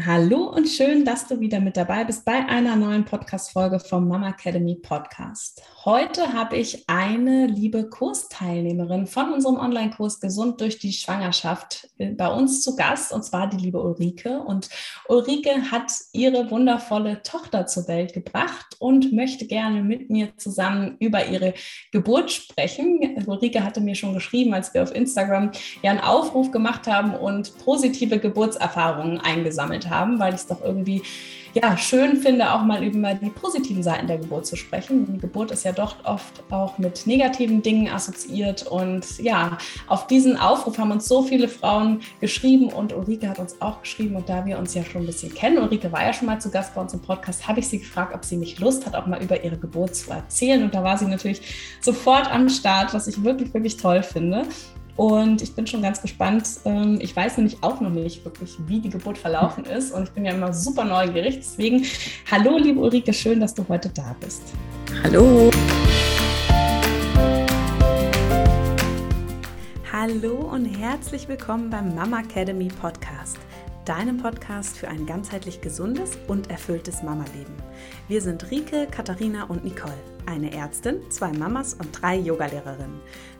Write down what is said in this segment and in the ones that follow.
Hallo und schön, dass du wieder mit dabei bist bei einer neuen Podcast-Folge vom Mama Academy Podcast. Heute habe ich eine liebe Kursteilnehmerin von unserem Online-Kurs Gesund durch die Schwangerschaft äh, bei uns zu Gast, und zwar die liebe Ulrike. Und Ulrike hat ihre wundervolle Tochter zur Welt gebracht und möchte gerne mit mir zusammen über ihre Geburt sprechen. Ulrike hatte mir schon geschrieben, als wir auf Instagram ja einen Aufruf gemacht haben und positive Geburtserfahrungen eingesammelt haben, weil ich es doch irgendwie ja, schön finde, auch mal über die positiven Seiten der Geburt zu sprechen. Die Geburt ist ja doch oft auch mit negativen Dingen assoziiert. Und ja, auf diesen Aufruf haben uns so viele Frauen geschrieben und Ulrike hat uns auch geschrieben. Und da wir uns ja schon ein bisschen kennen, Ulrike war ja schon mal zu Gast bei uns im Podcast, habe ich sie gefragt, ob sie nicht Lust hat, auch mal über ihre Geburt zu erzählen. Und da war sie natürlich sofort am Start, was ich wirklich, wirklich toll finde. Und ich bin schon ganz gespannt. Ähm, ich weiß nämlich auch noch nicht wirklich, wie die Geburt verlaufen ist. Und ich bin ja immer super neugierig. Deswegen, hallo, liebe Ulrike, schön, dass du heute da bist. Hallo. Hallo und herzlich willkommen beim Mama Academy Podcast deinem Podcast für ein ganzheitlich gesundes und erfülltes Mama-Leben. Wir sind Rike, Katharina und Nicole, eine Ärztin, zwei Mamas und drei Yogalehrerinnen.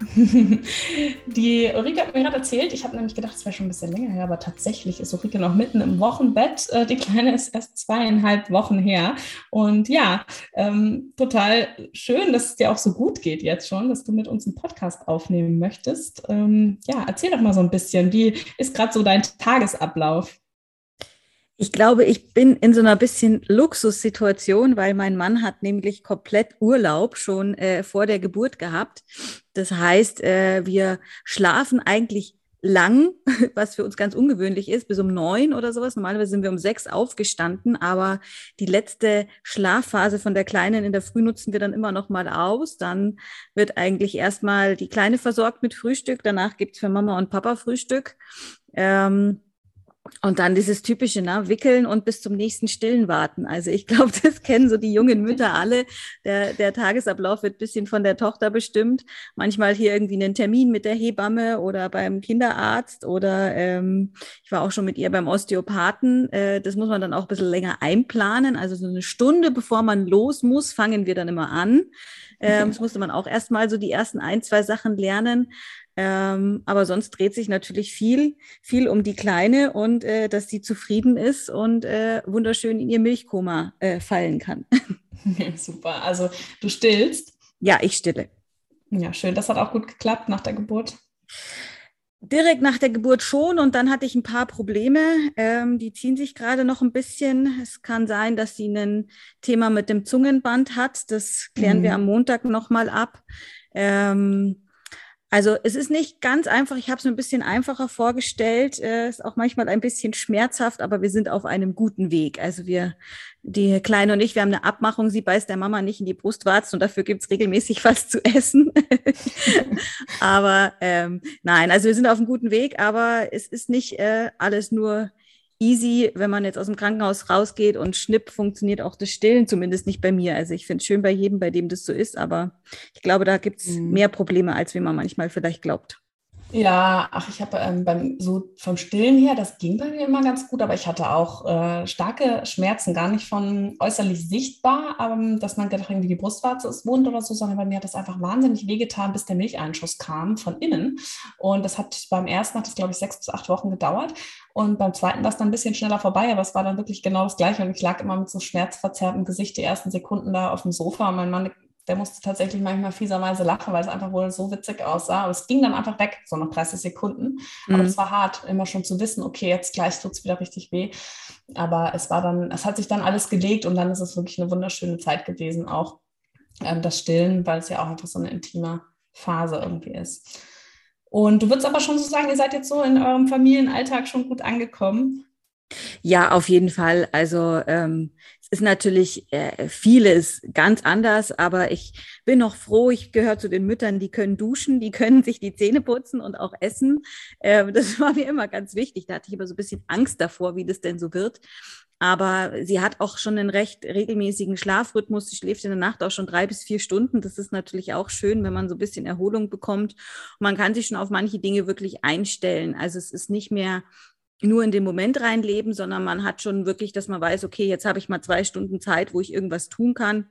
Die Ulrike hat mir gerade erzählt, ich habe nämlich gedacht, es wäre schon ein bisschen länger her, aber tatsächlich ist Ulrike noch mitten im Wochenbett. Äh, die Kleine ist erst zweieinhalb Wochen her. Und ja, ähm, total schön, dass es dir auch so gut geht jetzt schon, dass du mit uns einen Podcast aufnehmen möchtest. Ähm, ja, erzähl doch mal so ein bisschen, wie ist gerade so dein Tagesablauf? Ich glaube, ich bin in so einer bisschen Luxussituation, weil mein Mann hat nämlich komplett Urlaub schon äh, vor der Geburt gehabt. Das heißt, äh, wir schlafen eigentlich lang, was für uns ganz ungewöhnlich ist, bis um neun oder sowas. Normalerweise sind wir um sechs aufgestanden, aber die letzte Schlafphase von der Kleinen in der Früh nutzen wir dann immer noch mal aus. Dann wird eigentlich erstmal die Kleine versorgt mit Frühstück. Danach gibt's für Mama und Papa Frühstück. Ähm, und dann dieses typische, ne, wickeln und bis zum nächsten Stillen warten. Also ich glaube, das kennen so die jungen Mütter alle. Der, der Tagesablauf wird bisschen von der Tochter bestimmt. Manchmal hier irgendwie einen Termin mit der Hebamme oder beim Kinderarzt oder ähm, ich war auch schon mit ihr beim Osteopathen. Äh, das muss man dann auch ein bisschen länger einplanen. Also so eine Stunde bevor man los muss, fangen wir dann immer an. Ähm, das musste man auch erstmal so die ersten ein, zwei Sachen lernen. Ähm, aber sonst dreht sich natürlich viel, viel um die Kleine und äh, dass sie zufrieden ist und äh, wunderschön in ihr Milchkoma äh, fallen kann. Super. Also du stillst? Ja, ich stille. Ja, schön. Das hat auch gut geklappt nach der Geburt. Direkt nach der Geburt schon und dann hatte ich ein paar Probleme. Ähm, die ziehen sich gerade noch ein bisschen. Es kann sein, dass sie ein Thema mit dem Zungenband hat. Das klären mhm. wir am Montag nochmal ab. Ähm, also es ist nicht ganz einfach. Ich habe es mir ein bisschen einfacher vorgestellt. Äh, ist auch manchmal ein bisschen schmerzhaft, aber wir sind auf einem guten Weg. Also wir, die Kleine und ich, wir haben eine Abmachung. Sie beißt der Mama nicht in die Brustwarzen und dafür gibt's regelmäßig was zu essen. aber ähm, nein, also wir sind auf einem guten Weg, aber es ist nicht äh, alles nur easy, wenn man jetzt aus dem Krankenhaus rausgeht und schnipp funktioniert auch das Stillen, zumindest nicht bei mir. Also ich finde es schön bei jedem, bei dem das so ist, aber ich glaube, da gibt es mhm. mehr Probleme, als wie man manchmal vielleicht glaubt. Ja, ach, ich habe ähm, beim so vom Stillen her, das ging bei mir immer ganz gut, aber ich hatte auch äh, starke Schmerzen, gar nicht von äußerlich sichtbar, ähm, dass man gedacht, irgendwie die Brustwarze ist wund oder so, sondern bei mir hat das einfach wahnsinnig wehgetan, bis der Milcheinschuss kam von innen. Und das hat beim ersten hat das, glaube ich, sechs bis acht Wochen gedauert. Und beim zweiten war es dann ein bisschen schneller vorbei, aber es war dann wirklich genau das Gleiche. Und ich lag immer mit so schmerzverzerrtem Gesicht die ersten Sekunden da auf dem Sofa und mein Mann der musste tatsächlich manchmal fieserweise lachen, weil es einfach wohl so witzig aussah. Aber es ging dann einfach weg, so nach 30 Sekunden. Aber mhm. es war hart, immer schon zu wissen, okay, jetzt gleich tut es wieder richtig weh. Aber es war dann, es hat sich dann alles gelegt und dann ist es wirklich eine wunderschöne Zeit gewesen, auch ähm, das Stillen, weil es ja auch einfach so eine intime Phase irgendwie ist. Und du würdest aber schon so sagen, ihr seid jetzt so in eurem Familienalltag schon gut angekommen. Ja, auf jeden Fall. Also ähm, ist natürlich äh, vieles ganz anders, aber ich bin noch froh, ich gehöre zu den Müttern, die können duschen, die können sich die Zähne putzen und auch essen. Äh, das war mir immer ganz wichtig. Da hatte ich immer so ein bisschen Angst davor, wie das denn so wird. Aber sie hat auch schon einen recht regelmäßigen Schlafrhythmus. Sie schläft in der Nacht auch schon drei bis vier Stunden. Das ist natürlich auch schön, wenn man so ein bisschen Erholung bekommt. Man kann sich schon auf manche Dinge wirklich einstellen. Also es ist nicht mehr nur in den Moment reinleben, sondern man hat schon wirklich, dass man weiß, okay, jetzt habe ich mal zwei Stunden Zeit, wo ich irgendwas tun kann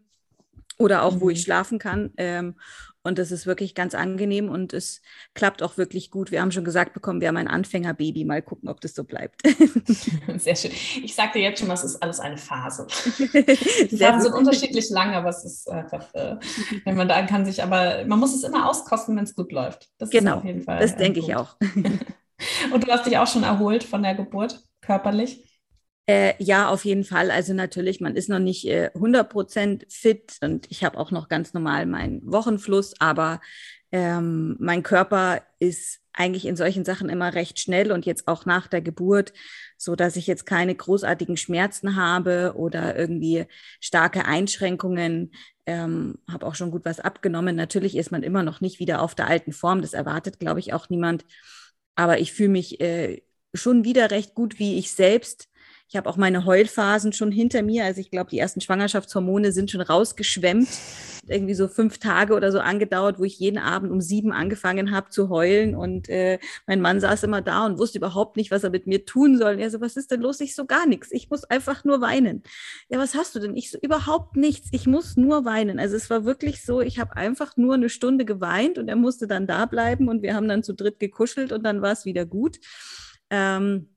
oder auch, mhm. wo ich mhm. schlafen kann. Ähm, und das ist wirklich ganz angenehm und es klappt auch wirklich gut. Wir haben schon gesagt bekommen, wir haben ein Anfängerbaby. Mal gucken, ob das so bleibt. Sehr schön. Ich sagte jetzt schon, das ist alles eine Phase. Die Phasen sind unterschiedlich lang, aber es ist einfach, äh, wenn man da kann sich, aber man muss es immer auskosten, wenn es gut läuft. Das genau, auf jeden Fall. Das denke ich auch. Und du hast dich auch schon erholt von der Geburt, körperlich? Äh, ja, auf jeden Fall. Also natürlich, man ist noch nicht äh, 100% fit und ich habe auch noch ganz normal meinen Wochenfluss, aber ähm, mein Körper ist eigentlich in solchen Sachen immer recht schnell und jetzt auch nach der Geburt, so dass ich jetzt keine großartigen Schmerzen habe oder irgendwie starke Einschränkungen. Ähm, habe auch schon gut was abgenommen. Natürlich ist man immer noch nicht wieder auf der alten Form. Das erwartet, glaube ich, auch niemand. Aber ich fühle mich äh, schon wieder recht gut, wie ich selbst. Ich habe auch meine Heulphasen schon hinter mir. Also ich glaube, die ersten Schwangerschaftshormone sind schon rausgeschwemmt. Irgendwie so fünf Tage oder so angedauert, wo ich jeden Abend um sieben angefangen habe zu heulen. Und äh, mein Mann saß immer da und wusste überhaupt nicht, was er mit mir tun soll. Und er so, was ist denn los? Ich so, gar nichts. Ich muss einfach nur weinen. Ja, was hast du denn? Ich so, überhaupt nichts. Ich muss nur weinen. Also es war wirklich so, ich habe einfach nur eine Stunde geweint und er musste dann da bleiben und wir haben dann zu dritt gekuschelt und dann war es wieder gut. Ähm,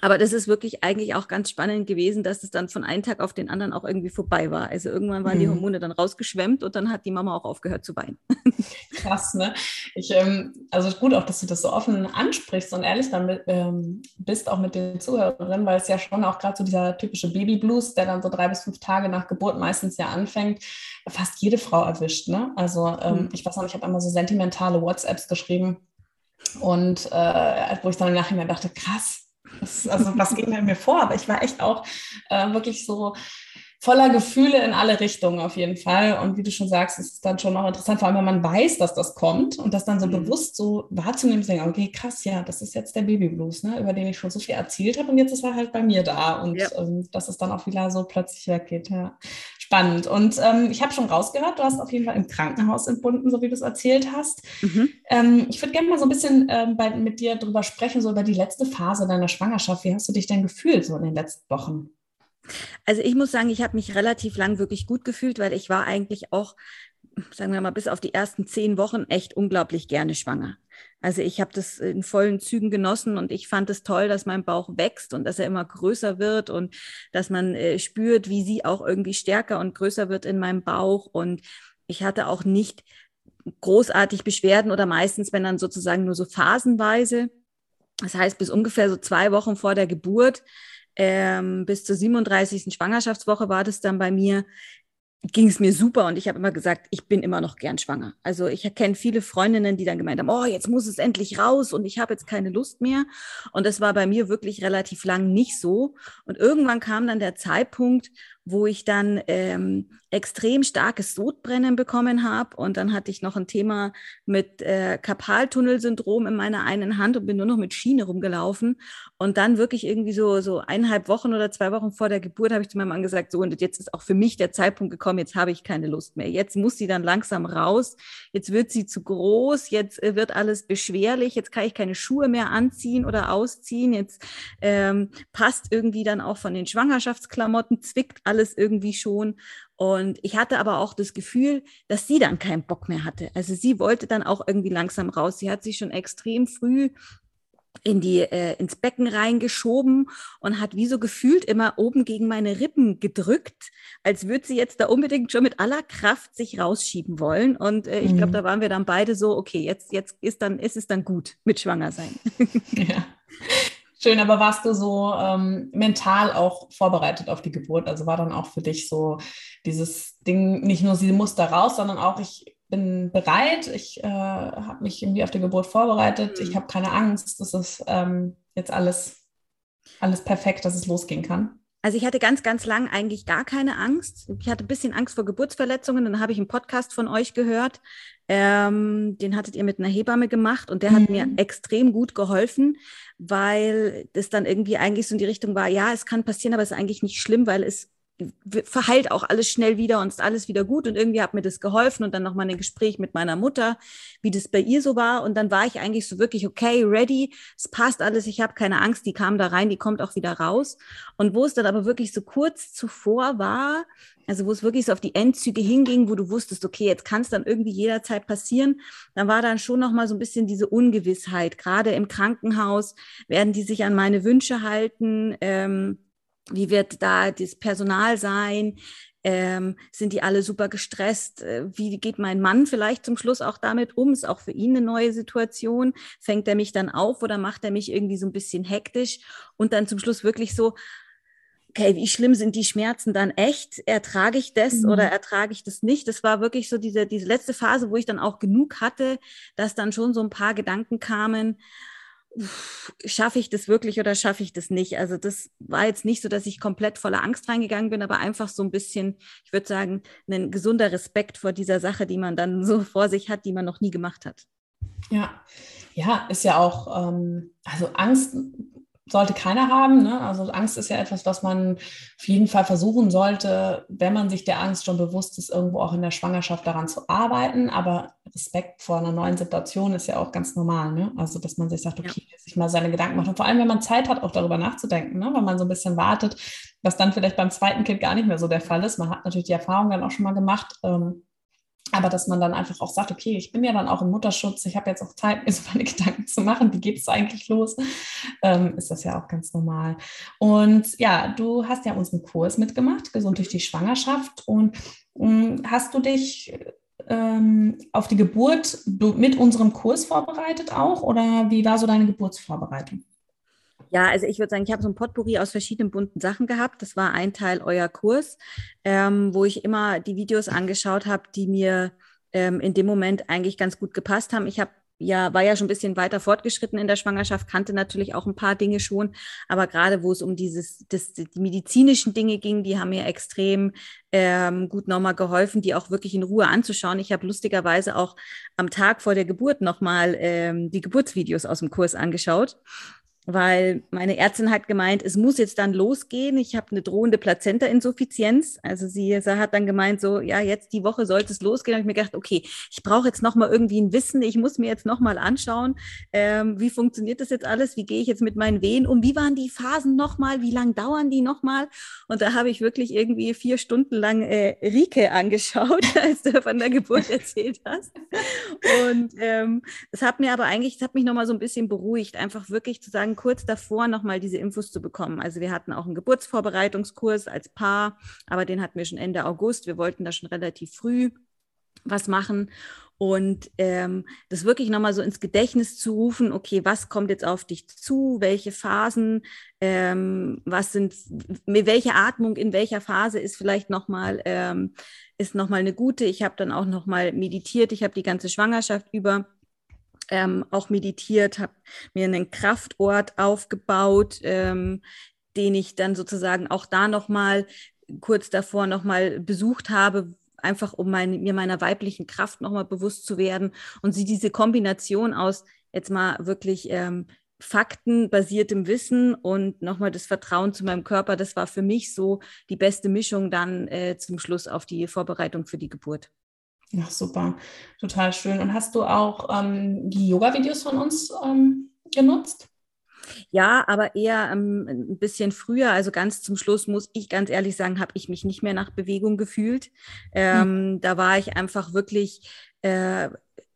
aber das ist wirklich eigentlich auch ganz spannend gewesen, dass es dann von einem Tag auf den anderen auch irgendwie vorbei war. Also irgendwann waren mhm. die Hormone dann rausgeschwemmt und dann hat die Mama auch aufgehört zu weinen. Krass, ne? Ich, ähm, also gut auch, dass du das so offen ansprichst und ehrlich damit ähm, bist, auch mit den Zuhörerinnen, weil es ja schon auch gerade so dieser typische Babyblues, der dann so drei bis fünf Tage nach Geburt meistens ja anfängt, fast jede Frau erwischt, ne? Also ähm, mhm. ich weiß noch, ich habe einmal so sentimentale WhatsApps geschrieben und äh, wo ich dann im Nachhinein dachte, krass, das, also was ging mir vor? Aber ich war echt auch äh, wirklich so voller Gefühle in alle Richtungen auf jeden Fall. Und wie du schon sagst, ist es dann schon auch interessant, vor allem wenn man weiß, dass das kommt und das dann so mhm. bewusst so wahrzunehmen, zu denken, okay, krass, ja, das ist jetzt der Babyblues, ne, über den ich schon so viel erzählt habe und jetzt ist er halt bei mir da und ja. ähm, dass es dann auch wieder so plötzlich weggeht. Ja. Spannend. Und ähm, ich habe schon rausgehört, du hast auf jeden Fall im Krankenhaus entbunden, so wie du es erzählt hast. Mhm. Ähm, ich würde gerne mal so ein bisschen ähm, bei, mit dir darüber sprechen, so über die letzte Phase deiner Schwangerschaft. Wie hast du dich denn gefühlt so in den letzten Wochen? Also ich muss sagen, ich habe mich relativ lang wirklich gut gefühlt, weil ich war eigentlich auch, sagen wir mal, bis auf die ersten zehn Wochen echt unglaublich gerne schwanger. Also ich habe das in vollen Zügen genossen und ich fand es toll, dass mein Bauch wächst und dass er immer größer wird und dass man äh, spürt, wie sie auch irgendwie stärker und größer wird in meinem Bauch. Und ich hatte auch nicht großartig Beschwerden oder meistens, wenn dann sozusagen nur so phasenweise. Das heißt, bis ungefähr so zwei Wochen vor der Geburt, ähm, bis zur 37. Schwangerschaftswoche war das dann bei mir, ging es mir super und ich habe immer gesagt, ich bin immer noch gern schwanger. Also ich kenne viele Freundinnen, die dann gemeint haben, oh, jetzt muss es endlich raus und ich habe jetzt keine Lust mehr. Und das war bei mir wirklich relativ lang nicht so. Und irgendwann kam dann der Zeitpunkt, wo ich dann ähm, extrem starkes Sodbrennen bekommen habe. Und dann hatte ich noch ein Thema mit äh, Karpaltunnelsyndrom in meiner einen Hand und bin nur noch mit Schiene rumgelaufen. Und dann wirklich irgendwie so, so eineinhalb Wochen oder zwei Wochen vor der Geburt habe ich zu meinem Mann gesagt, so, und jetzt ist auch für mich der Zeitpunkt gekommen, jetzt habe ich keine Lust mehr. Jetzt muss sie dann langsam raus. Jetzt wird sie zu groß. Jetzt äh, wird alles beschwerlich. Jetzt kann ich keine Schuhe mehr anziehen oder ausziehen. Jetzt ähm, passt irgendwie dann auch von den Schwangerschaftsklamotten, zwickt alles irgendwie schon. Und ich hatte aber auch das Gefühl, dass sie dann keinen Bock mehr hatte. Also sie wollte dann auch irgendwie langsam raus. Sie hat sich schon extrem früh in die äh, ins Becken reingeschoben und hat wie so gefühlt immer oben gegen meine Rippen gedrückt, als würde sie jetzt da unbedingt schon mit aller Kraft sich rausschieben wollen. Und äh, ich glaube, mhm. da waren wir dann beide so, okay, jetzt jetzt ist dann ist es dann gut mit schwanger sein. ja. Schön, aber warst du so ähm, mental auch vorbereitet auf die Geburt? Also war dann auch für dich so dieses Ding, nicht nur sie muss da raus, sondern auch ich bin bereit, ich äh, habe mich irgendwie auf die Geburt vorbereitet, mhm. ich habe keine Angst, das ist ähm, jetzt alles, alles perfekt, dass es losgehen kann. also ich hatte ganz, ganz lang eigentlich gar keine Angst. Ich hatte ein bisschen Angst vor Geburtsverletzungen. Dann habe ich einen Podcast von euch gehört. Ähm, den hattet ihr mit einer Hebamme gemacht und der mhm. hat mir mhm. extrem gut geholfen, weil das dann irgendwie eigentlich so in die Richtung war, ja, es kann passieren, aber es ist eigentlich nicht schlimm, weil es verheilt auch alles schnell wieder und ist alles wieder gut. Und irgendwie hat mir das geholfen und dann nochmal ein Gespräch mit meiner Mutter, wie das bei ihr so war. Und dann war ich eigentlich so wirklich, okay, ready, es passt alles, ich habe keine Angst, die kam da rein, die kommt auch wieder raus. Und wo es dann aber wirklich so kurz zuvor war, also wo es wirklich so auf die Endzüge hinging, wo du wusstest, okay, jetzt kann es dann irgendwie jederzeit passieren, dann war dann schon nochmal so ein bisschen diese Ungewissheit. Gerade im Krankenhaus werden die sich an meine Wünsche halten. Ähm, wie wird da das Personal sein? Ähm, sind die alle super gestresst? Äh, wie geht mein Mann vielleicht zum Schluss auch damit um? Ist auch für ihn eine neue Situation? Fängt er mich dann auf oder macht er mich irgendwie so ein bisschen hektisch? Und dann zum Schluss wirklich so, okay, wie schlimm sind die Schmerzen dann echt? Ertrage ich das mhm. oder ertrage ich das nicht? Das war wirklich so diese, diese letzte Phase, wo ich dann auch genug hatte, dass dann schon so ein paar Gedanken kamen, schaffe ich das wirklich oder schaffe ich das nicht? Also das war jetzt nicht so, dass ich komplett voller Angst reingegangen bin, aber einfach so ein bisschen, ich würde sagen, ein gesunder Respekt vor dieser Sache, die man dann so vor sich hat, die man noch nie gemacht hat. Ja, ja, ist ja auch, ähm, also Angst sollte keiner haben. Ne? Also Angst ist ja etwas, was man auf jeden Fall versuchen sollte, wenn man sich der Angst schon bewusst ist, irgendwo auch in der Schwangerschaft daran zu arbeiten. Aber Respekt vor einer neuen Situation ist ja auch ganz normal. Ne? Also dass man sich sagt, okay, ja. sich mal seine Gedanken macht. Und vor allem, wenn man Zeit hat, auch darüber nachzudenken, ne? wenn man so ein bisschen wartet, was dann vielleicht beim zweiten Kind gar nicht mehr so der Fall ist. Man hat natürlich die Erfahrung dann auch schon mal gemacht. Ähm, aber dass man dann einfach auch sagt, okay, ich bin ja dann auch im Mutterschutz, ich habe jetzt auch Zeit, mir so meine Gedanken zu machen, wie geht es eigentlich los, ähm, ist das ja auch ganz normal. Und ja, du hast ja unseren Kurs mitgemacht, Gesund durch die Schwangerschaft. Und ähm, hast du dich ähm, auf die Geburt mit unserem Kurs vorbereitet auch oder wie war so deine Geburtsvorbereitung? Ja, also ich würde sagen, ich habe so ein Potpourri aus verschiedenen bunten Sachen gehabt. Das war ein Teil euer Kurs, ähm, wo ich immer die Videos angeschaut habe, die mir ähm, in dem Moment eigentlich ganz gut gepasst haben. Ich habe ja, war ja schon ein bisschen weiter fortgeschritten in der Schwangerschaft, kannte natürlich auch ein paar Dinge schon, aber gerade wo es um dieses, das, die medizinischen Dinge ging, die haben mir extrem ähm, gut nochmal geholfen, die auch wirklich in Ruhe anzuschauen. Ich habe lustigerweise auch am Tag vor der Geburt nochmal ähm, die Geburtsvideos aus dem Kurs angeschaut weil meine Ärztin hat gemeint, es muss jetzt dann losgehen. Ich habe eine drohende Plazenta-Insuffizienz. Also sie, hat dann gemeint, so, ja, jetzt die Woche sollte es losgehen. Da habe ich mir gedacht, okay, ich brauche jetzt nochmal irgendwie ein Wissen. Ich muss mir jetzt nochmal anschauen, ähm, wie funktioniert das jetzt alles? Wie gehe ich jetzt mit meinen Wehen um? Wie waren die Phasen nochmal? Wie lang dauern die nochmal? Und da habe ich wirklich irgendwie vier Stunden lang äh, Rike angeschaut, als du von der Geburt erzählt hast. Und ähm, es hat mir aber eigentlich, es hat mich nochmal so ein bisschen beruhigt, einfach wirklich zu sagen, kurz davor nochmal diese Infos zu bekommen. Also wir hatten auch einen Geburtsvorbereitungskurs als Paar, aber den hatten wir schon Ende August. Wir wollten da schon relativ früh was machen und ähm, das wirklich nochmal so ins Gedächtnis zu rufen, okay, was kommt jetzt auf dich zu, welche Phasen, ähm, was sind, welche Atmung in welcher Phase ist vielleicht nochmal, ähm, ist nochmal eine gute. Ich habe dann auch nochmal meditiert, ich habe die ganze Schwangerschaft über ähm, auch meditiert, habe mir einen Kraftort aufgebaut, ähm, den ich dann sozusagen auch da nochmal kurz davor nochmal besucht habe, einfach um mein, mir meiner weiblichen Kraft nochmal bewusst zu werden. Und sie diese Kombination aus jetzt mal wirklich ähm, faktenbasiertem Wissen und nochmal das Vertrauen zu meinem Körper, das war für mich so die beste Mischung dann äh, zum Schluss auf die Vorbereitung für die Geburt. Ja, super, total schön. Und hast du auch ähm, die Yoga-Videos von uns ähm, genutzt? Ja, aber eher ähm, ein bisschen früher. Also ganz zum Schluss muss ich ganz ehrlich sagen, habe ich mich nicht mehr nach Bewegung gefühlt. Ähm, mhm. Da war ich einfach wirklich. Äh,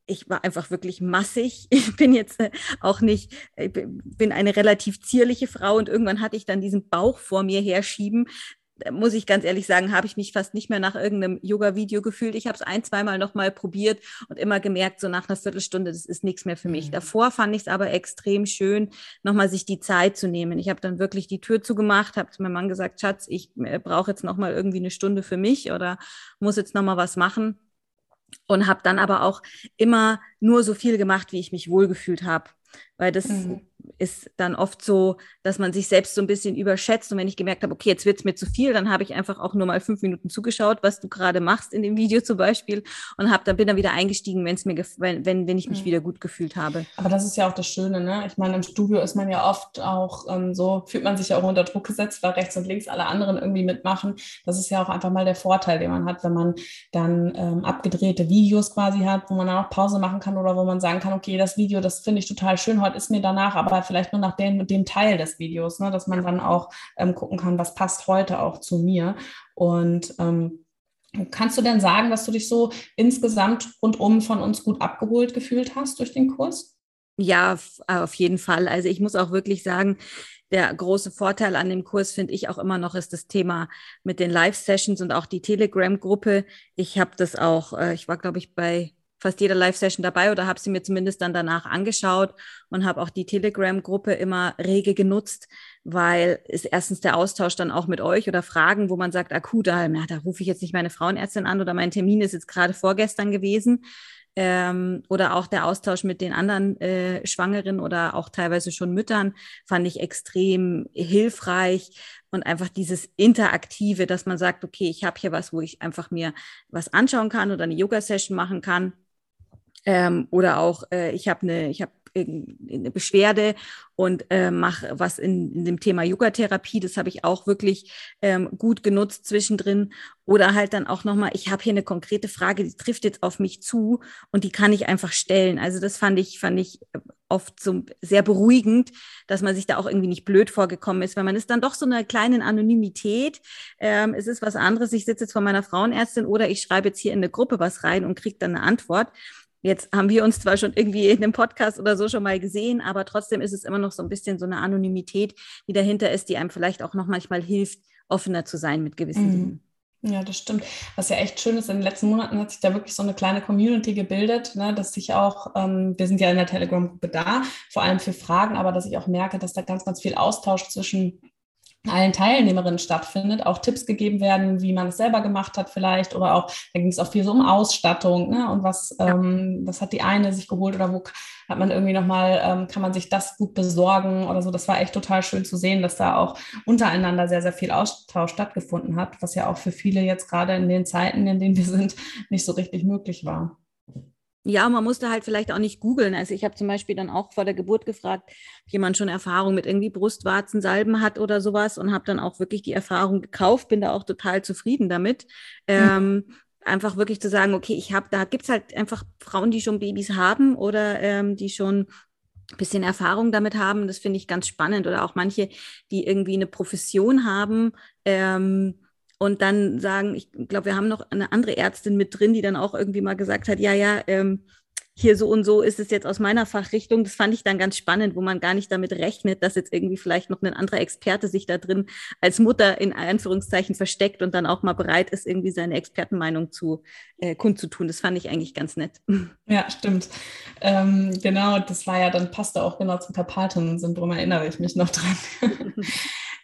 ich war einfach wirklich massig. Ich bin jetzt äh, auch nicht, ich bin eine relativ zierliche Frau und irgendwann hatte ich dann diesen Bauch vor mir herschieben muss ich ganz ehrlich sagen, habe ich mich fast nicht mehr nach irgendeinem Yoga-Video gefühlt. Ich habe es ein, zweimal nochmal probiert und immer gemerkt, so nach einer Viertelstunde, das ist nichts mehr für mich. Mhm. Davor fand ich es aber extrem schön, nochmal sich die Zeit zu nehmen. Ich habe dann wirklich die Tür zugemacht, habe zu meinem Mann gesagt, Schatz, ich äh, brauche jetzt nochmal irgendwie eine Stunde für mich oder muss jetzt nochmal was machen. Und habe dann aber auch immer nur so viel gemacht, wie ich mich wohlgefühlt habe. Weil das mhm ist dann oft so, dass man sich selbst so ein bisschen überschätzt. Und wenn ich gemerkt habe, okay, jetzt wird es mir zu viel, dann habe ich einfach auch nur mal fünf Minuten zugeschaut, was du gerade machst in dem Video zum Beispiel und habe dann bin dann wieder eingestiegen, wenn es mir wenn, wenn, wenn ich mich mhm. wieder gut gefühlt habe. Aber das ist ja auch das Schöne, ne? Ich meine, im Studio ist man ja oft auch ähm, so, fühlt man sich ja auch unter Druck gesetzt, weil rechts und links alle anderen irgendwie mitmachen. Das ist ja auch einfach mal der Vorteil, den man hat, wenn man dann ähm, abgedrehte Videos quasi hat, wo man dann auch Pause machen kann oder wo man sagen kann, okay, das Video, das finde ich total schön, heute ist mir danach, aber vielleicht nur nach dem, dem Teil des Videos, ne? dass man dann auch ähm, gucken kann, was passt heute auch zu mir. Und ähm, kannst du denn sagen, dass du dich so insgesamt rundum von uns gut abgeholt gefühlt hast durch den Kurs? Ja, auf jeden Fall. Also ich muss auch wirklich sagen, der große Vorteil an dem Kurs finde ich auch immer noch ist das Thema mit den Live-Sessions und auch die Telegram-Gruppe. Ich habe das auch, äh, ich war glaube ich bei fast jeder Live-Session dabei oder habe sie mir zumindest dann danach angeschaut und habe auch die Telegram-Gruppe immer rege genutzt, weil ist erstens der Austausch dann auch mit euch oder Fragen, wo man sagt, akut, da, ja, da rufe ich jetzt nicht meine Frauenärztin an oder mein Termin ist jetzt gerade vorgestern gewesen. Ähm, oder auch der Austausch mit den anderen äh, Schwangeren oder auch teilweise schon Müttern fand ich extrem hilfreich und einfach dieses Interaktive, dass man sagt, okay, ich habe hier was, wo ich einfach mir was anschauen kann oder eine Yoga-Session machen kann ähm, oder auch, äh, ich habe eine, ich habe eine Beschwerde und äh, mache was in, in, dem Thema Yoga-Therapie. Das habe ich auch wirklich ähm, gut genutzt zwischendrin. Oder halt dann auch nochmal, ich habe hier eine konkrete Frage, die trifft jetzt auf mich zu und die kann ich einfach stellen. Also das fand ich, fand ich oft so sehr beruhigend, dass man sich da auch irgendwie nicht blöd vorgekommen ist, weil man ist dann doch so einer kleinen Anonymität. Ähm, es ist was anderes, ich sitze jetzt vor meiner Frauenärztin oder ich schreibe jetzt hier in eine Gruppe was rein und kriege dann eine Antwort. Jetzt haben wir uns zwar schon irgendwie in einem Podcast oder so schon mal gesehen, aber trotzdem ist es immer noch so ein bisschen so eine Anonymität, die dahinter ist, die einem vielleicht auch noch manchmal hilft, offener zu sein mit gewissen mhm. Dingen. Ja, das stimmt. Was ja echt schön ist, in den letzten Monaten hat sich da wirklich so eine kleine Community gebildet, ne, dass ich auch, ähm, wir sind ja in der Telegram-Gruppe da, vor allem für Fragen, aber dass ich auch merke, dass da ganz, ganz viel Austausch zwischen allen Teilnehmerinnen stattfindet, auch Tipps gegeben werden, wie man es selber gemacht hat vielleicht oder auch, da ging es auch viel so um Ausstattung ne? und was, ja. ähm, was hat die eine sich geholt oder wo hat man irgendwie nochmal, ähm, kann man sich das gut besorgen oder so. Das war echt total schön zu sehen, dass da auch untereinander sehr, sehr viel Austausch stattgefunden hat, was ja auch für viele jetzt gerade in den Zeiten, in denen wir sind, nicht so richtig möglich war. Ja, man musste halt vielleicht auch nicht googeln. Also ich habe zum Beispiel dann auch vor der Geburt gefragt, ob jemand schon Erfahrung mit irgendwie Brustwarzensalben hat oder sowas und habe dann auch wirklich die Erfahrung gekauft, bin da auch total zufrieden damit. Mhm. Ähm, einfach wirklich zu sagen, okay, ich habe, da gibt es halt einfach Frauen, die schon Babys haben oder ähm, die schon ein bisschen Erfahrung damit haben. Das finde ich ganz spannend. Oder auch manche, die irgendwie eine Profession haben. Ähm, und dann sagen, ich glaube, wir haben noch eine andere Ärztin mit drin, die dann auch irgendwie mal gesagt hat, ja, ja, ähm, hier so und so ist es jetzt aus meiner Fachrichtung. Das fand ich dann ganz spannend, wo man gar nicht damit rechnet, dass jetzt irgendwie vielleicht noch ein anderer Experte sich da drin als Mutter in Anführungszeichen versteckt und dann auch mal bereit ist, irgendwie seine Expertenmeinung zu äh, kundzutun. Das fand ich eigentlich ganz nett. Ja, stimmt. Ähm, genau, das war ja dann passte auch genau zum Karpaltunnel-Syndrom, erinnere ich mich noch dran.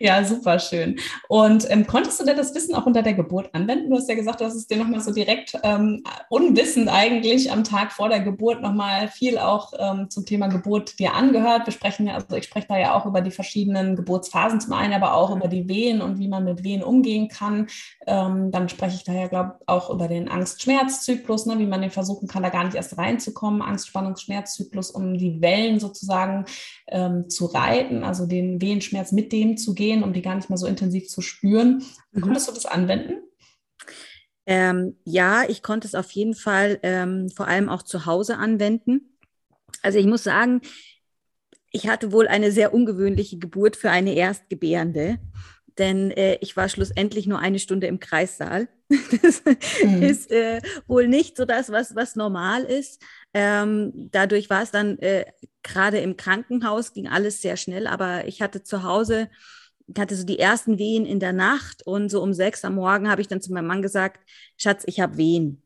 Ja, super schön. Und ähm, konntest du denn das Wissen auch unter der Geburt anwenden? Du hast ja gesagt, du hast es dir nochmal so direkt ähm, unwissend eigentlich am Tag vor der Geburt nochmal viel auch ähm, zum Thema Geburt dir angehört. Wir sprechen ja, also ich spreche da ja auch über die verschiedenen Geburtsphasen zum einen, aber auch über die Wehen und wie man mit Wehen umgehen kann. Ähm, dann spreche ich da ja, glaube ich, auch über den Angst-Schmerz-Zyklus, ne, wie man den versuchen kann, da gar nicht erst reinzukommen. Angst-Spannungs-Schmerz-Zyklus, um die Wellen sozusagen ähm, zu reiten, also den Wehenschmerz mit dem zu gehen gehen, um die gar nicht mehr so intensiv zu spüren. Mhm. Konntest du das anwenden? Ähm, ja, ich konnte es auf jeden Fall ähm, vor allem auch zu Hause anwenden. Also ich muss sagen, ich hatte wohl eine sehr ungewöhnliche Geburt für eine Erstgebärende, denn äh, ich war schlussendlich nur eine Stunde im Kreissaal. Das mhm. ist äh, wohl nicht so das, was, was normal ist. Ähm, dadurch war es dann äh, gerade im Krankenhaus, ging alles sehr schnell, aber ich hatte zu Hause hatte so die ersten Wehen in der Nacht und so um sechs am Morgen habe ich dann zu meinem Mann gesagt, Schatz, ich habe Wehen.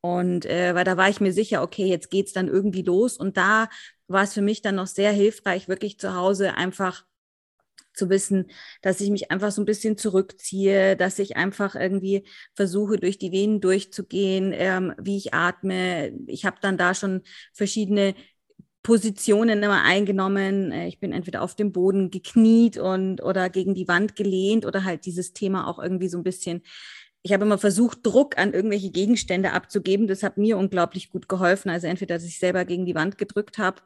Und äh, weil da war ich mir sicher, okay, jetzt geht es dann irgendwie los. Und da war es für mich dann noch sehr hilfreich, wirklich zu Hause einfach zu wissen, dass ich mich einfach so ein bisschen zurückziehe, dass ich einfach irgendwie versuche, durch die Venen durchzugehen, ähm, wie ich atme. Ich habe dann da schon verschiedene Positionen immer eingenommen. Äh, ich bin entweder auf dem Boden gekniet und oder gegen die Wand gelehnt oder halt dieses Thema auch irgendwie so ein bisschen ich habe immer versucht, Druck an irgendwelche Gegenstände abzugeben. Das hat mir unglaublich gut geholfen. Also entweder, dass ich selber gegen die Wand gedrückt habe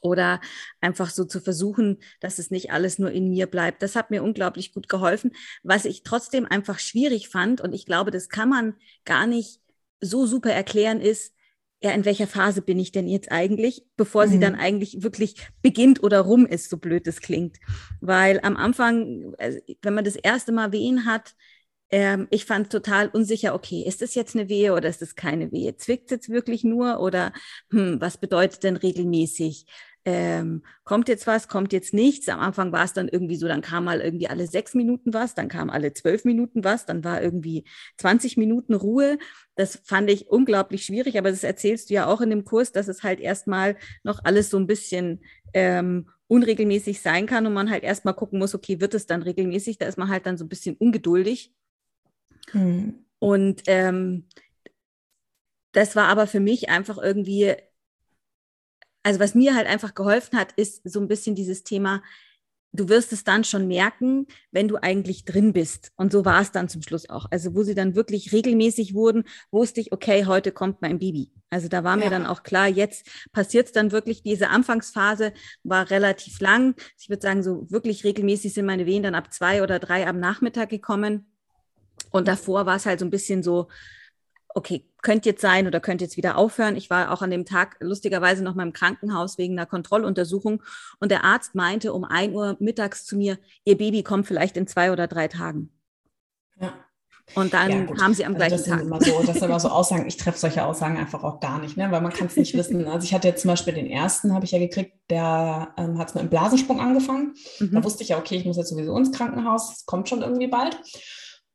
oder einfach so zu versuchen, dass es nicht alles nur in mir bleibt. Das hat mir unglaublich gut geholfen. Was ich trotzdem einfach schwierig fand, und ich glaube, das kann man gar nicht so super erklären, ist, ja, in welcher Phase bin ich denn jetzt eigentlich, bevor mhm. sie dann eigentlich wirklich beginnt oder rum ist, so blöd es klingt. Weil am Anfang, also, wenn man das erste Mal Wehen hat, ähm, ich fand total unsicher, okay, ist das jetzt eine Wehe oder ist das keine Wehe? Zwickt es jetzt wirklich nur oder hm, was bedeutet denn regelmäßig? Ähm, kommt jetzt was, kommt jetzt nichts. Am Anfang war es dann irgendwie so, dann kam mal irgendwie alle sechs Minuten was, dann kam alle zwölf Minuten was, dann war irgendwie 20 Minuten Ruhe. Das fand ich unglaublich schwierig, aber das erzählst du ja auch in dem Kurs, dass es halt erstmal noch alles so ein bisschen ähm, unregelmäßig sein kann und man halt erstmal gucken muss, okay, wird es dann regelmäßig? Da ist man halt dann so ein bisschen ungeduldig. Mhm. Und ähm, das war aber für mich einfach irgendwie also was mir halt einfach geholfen hat, ist so ein bisschen dieses Thema, du wirst es dann schon merken, wenn du eigentlich drin bist. Und so war es dann zum Schluss auch. Also wo sie dann wirklich regelmäßig wurden, wusste ich, okay, heute kommt mein Baby. Also da war ja. mir dann auch klar, jetzt passiert es dann wirklich. Diese Anfangsphase war relativ lang. Ich würde sagen, so wirklich regelmäßig sind meine Wehen dann ab zwei oder drei am Nachmittag gekommen. Und davor war es halt so ein bisschen so, okay, könnte jetzt sein oder könnte jetzt wieder aufhören. Ich war auch an dem Tag lustigerweise noch mal im Krankenhaus wegen einer Kontrolluntersuchung und der Arzt meinte um ein Uhr mittags zu mir, Ihr Baby kommt vielleicht in zwei oder drei Tagen. Ja. Und dann ja, haben sie am also gleichen das Tag. so, das sind immer so Aussagen, ich treffe solche Aussagen einfach auch gar nicht, ne? weil man kann es nicht wissen. Also ich hatte jetzt zum Beispiel den ersten, habe ich ja gekriegt, der ähm, hat mit einem Blasensprung angefangen. Mhm. Da wusste ich ja, okay, ich muss jetzt sowieso ins Krankenhaus, es kommt schon irgendwie bald.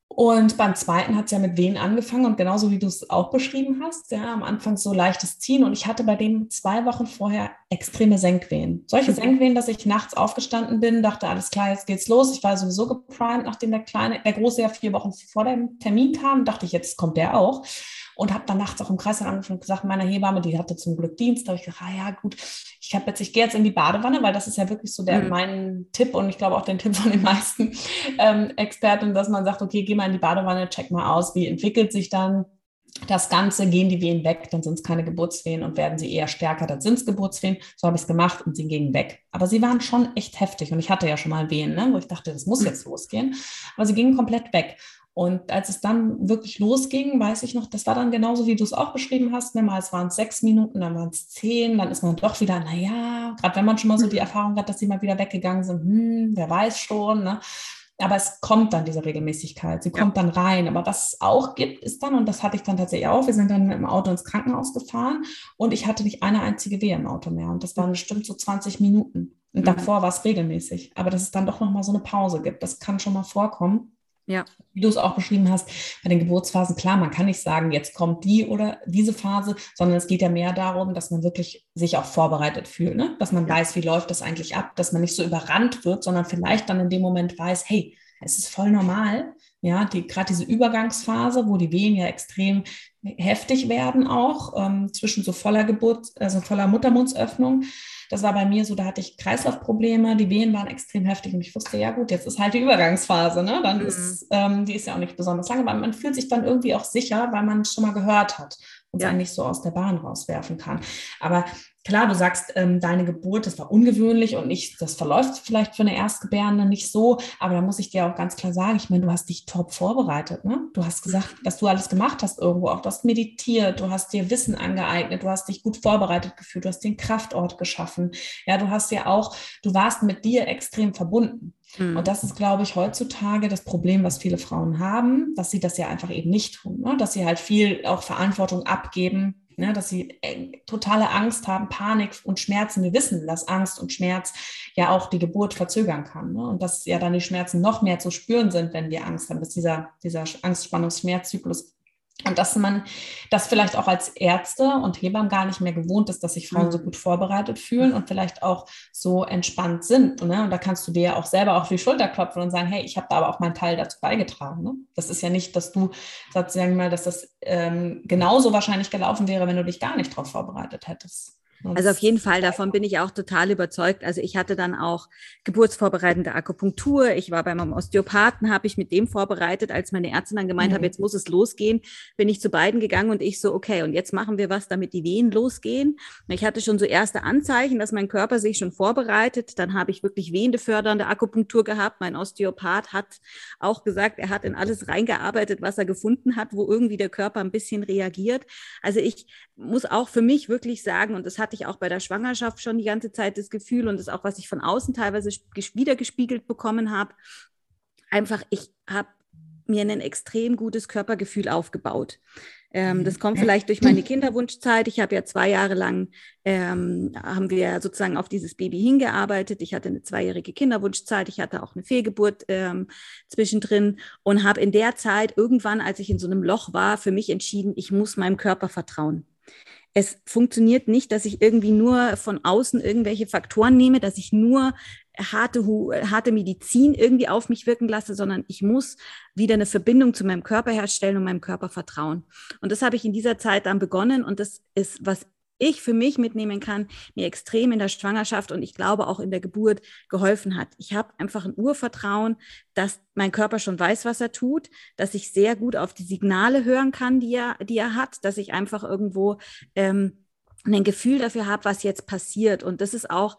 Und beim zweiten hat es ja mit Wehen angefangen und genauso wie du es auch beschrieben hast, ja, am Anfang so leichtes Ziehen. Und ich hatte bei dem zwei Wochen vorher extreme Senkwehen. Solche mhm. Senkwehen, dass ich nachts aufgestanden bin, dachte, alles klar, jetzt geht's los. Ich war sowieso geprimed, nachdem der kleine, der große ja vier Wochen vor dem Termin kam, dachte ich, jetzt kommt der auch und habe dann nachts auch im Kreis angefangen und gesagt, meine Hebamme, die hatte zum Glück Dienst, da habe ich gesagt, ah ja gut, ich habe jetzt, ich gehe jetzt in die Badewanne, weil das ist ja wirklich so der mhm. mein Tipp und ich glaube auch den Tipp von den meisten ähm, Experten, dass man sagt, okay, geh mal in die Badewanne, check mal aus, wie entwickelt sich dann das Ganze, gehen die Wehen weg, dann sind es keine Geburtswehen und werden sie eher stärker, dann sind es Geburtswehen. So habe ich es gemacht und sie gingen weg. Aber sie waren schon echt heftig und ich hatte ja schon mal Wehen, ne, wo ich dachte, das muss mhm. jetzt losgehen. Aber sie gingen komplett weg. Und als es dann wirklich losging, weiß ich noch, das war dann genauso, wie du es auch beschrieben hast. Ne? Mal es waren sechs Minuten, dann waren es zehn, dann ist man doch wieder, naja, gerade wenn man schon mal so die mhm. Erfahrung hat, dass sie mal wieder weggegangen sind, hm, wer weiß schon. Ne? Aber es kommt dann diese Regelmäßigkeit, sie kommt ja. dann rein. Aber was es auch gibt, ist dann, und das hatte ich dann tatsächlich auch, wir sind dann mit dem Auto ins Krankenhaus gefahren und ich hatte nicht eine einzige Wehe im Auto mehr. Und das waren bestimmt so 20 Minuten. Und mhm. davor war es regelmäßig. Aber dass es dann doch nochmal so eine Pause gibt, das kann schon mal vorkommen. Ja. Wie du es auch beschrieben hast, bei den Geburtsphasen, klar, man kann nicht sagen, jetzt kommt die oder diese Phase, sondern es geht ja mehr darum, dass man wirklich sich auch vorbereitet fühlt, ne? dass man ja. weiß, wie läuft das eigentlich ab, dass man nicht so überrannt wird, sondern vielleicht dann in dem Moment weiß, hey, es ist voll normal, ja, die, gerade diese Übergangsphase, wo die Wehen ja extrem heftig werden auch, ähm, zwischen so voller Geburt, also voller Muttermundsöffnung, das war bei mir so, da hatte ich Kreislaufprobleme, die Wehen waren extrem heftig und ich wusste, ja gut, jetzt ist halt die Übergangsphase, ne? Dann mhm. ist, ähm, die ist ja auch nicht besonders lange, aber man fühlt sich dann irgendwie auch sicher, weil man es schon mal gehört hat und ja. nicht so aus der Bahn rauswerfen kann. Aber klar, du sagst, ähm, deine Geburt, das war ungewöhnlich und nicht, das verläuft vielleicht für eine Erstgebärende nicht so, aber da muss ich dir auch ganz klar sagen, ich meine, du hast dich top vorbereitet, ne? Du hast gesagt, dass du alles gemacht hast irgendwo, auch du hast meditiert, du hast dir Wissen angeeignet, du hast dich gut vorbereitet gefühlt, du hast den Kraftort geschaffen, ja, du hast ja auch, du warst mit dir extrem verbunden. Mhm. Und das ist, glaube ich, heutzutage das Problem, was viele Frauen haben, dass sie das ja einfach eben nicht tun, ne? dass sie halt viel auch Verantwortung abgeben ne, dass sie äh, totale Angst haben, Panik und Schmerzen. Wir wissen, dass Angst und Schmerz ja auch die Geburt verzögern kann ne? und dass ja dann die Schmerzen noch mehr zu spüren sind, wenn wir Angst haben, dass dieser, dieser Angst-Spannungs-Schmerzzyklus und dass man das vielleicht auch als Ärzte und Hebammen gar nicht mehr gewohnt ist, dass sich Frauen so mhm. gut vorbereitet fühlen und vielleicht auch so entspannt sind. Ne? Und da kannst du dir ja auch selber auf die Schulter klopfen und sagen, hey, ich habe da aber auch meinen Teil dazu beigetragen. Ne? Das ist ja nicht, dass du, sozusagen mal, dass das ähm, genauso wahrscheinlich gelaufen wäre, wenn du dich gar nicht darauf vorbereitet hättest. Also auf jeden Fall, davon bin ich auch total überzeugt. Also ich hatte dann auch geburtsvorbereitende Akupunktur. Ich war bei meinem Osteopathen, habe ich mit dem vorbereitet, als meine Ärztin dann gemeint mhm. hat, jetzt muss es losgehen, bin ich zu beiden gegangen und ich so, okay, und jetzt machen wir was, damit die Wehen losgehen. Ich hatte schon so erste Anzeichen, dass mein Körper sich schon vorbereitet. Dann habe ich wirklich wehende Akupunktur gehabt. Mein Osteopath hat auch gesagt, er hat in alles reingearbeitet, was er gefunden hat, wo irgendwie der Körper ein bisschen reagiert. Also ich muss auch für mich wirklich sagen, und das hatte ich auch bei der Schwangerschaft schon die ganze Zeit das Gefühl und das auch, was ich von außen teilweise wieder gespiegelt bekommen habe, einfach, ich habe mir ein extrem gutes Körpergefühl aufgebaut. Ähm, das kommt vielleicht durch meine Kinderwunschzeit. Ich habe ja zwei Jahre lang, ähm, haben wir sozusagen auf dieses Baby hingearbeitet. Ich hatte eine zweijährige Kinderwunschzeit. Ich hatte auch eine Fehlgeburt ähm, zwischendrin und habe in der Zeit irgendwann, als ich in so einem Loch war, für mich entschieden, ich muss meinem Körper vertrauen es funktioniert nicht, dass ich irgendwie nur von außen irgendwelche Faktoren nehme, dass ich nur harte, harte Medizin irgendwie auf mich wirken lasse, sondern ich muss wieder eine Verbindung zu meinem Körper herstellen und meinem Körper vertrauen. Und das habe ich in dieser Zeit dann begonnen und das ist, was ich für mich mitnehmen kann, mir extrem in der Schwangerschaft und ich glaube auch in der Geburt geholfen hat. Ich habe einfach ein Urvertrauen, dass mein Körper schon weiß, was er tut, dass ich sehr gut auf die Signale hören kann, die er, die er hat, dass ich einfach irgendwo ähm, ein Gefühl dafür habe, was jetzt passiert. Und das ist auch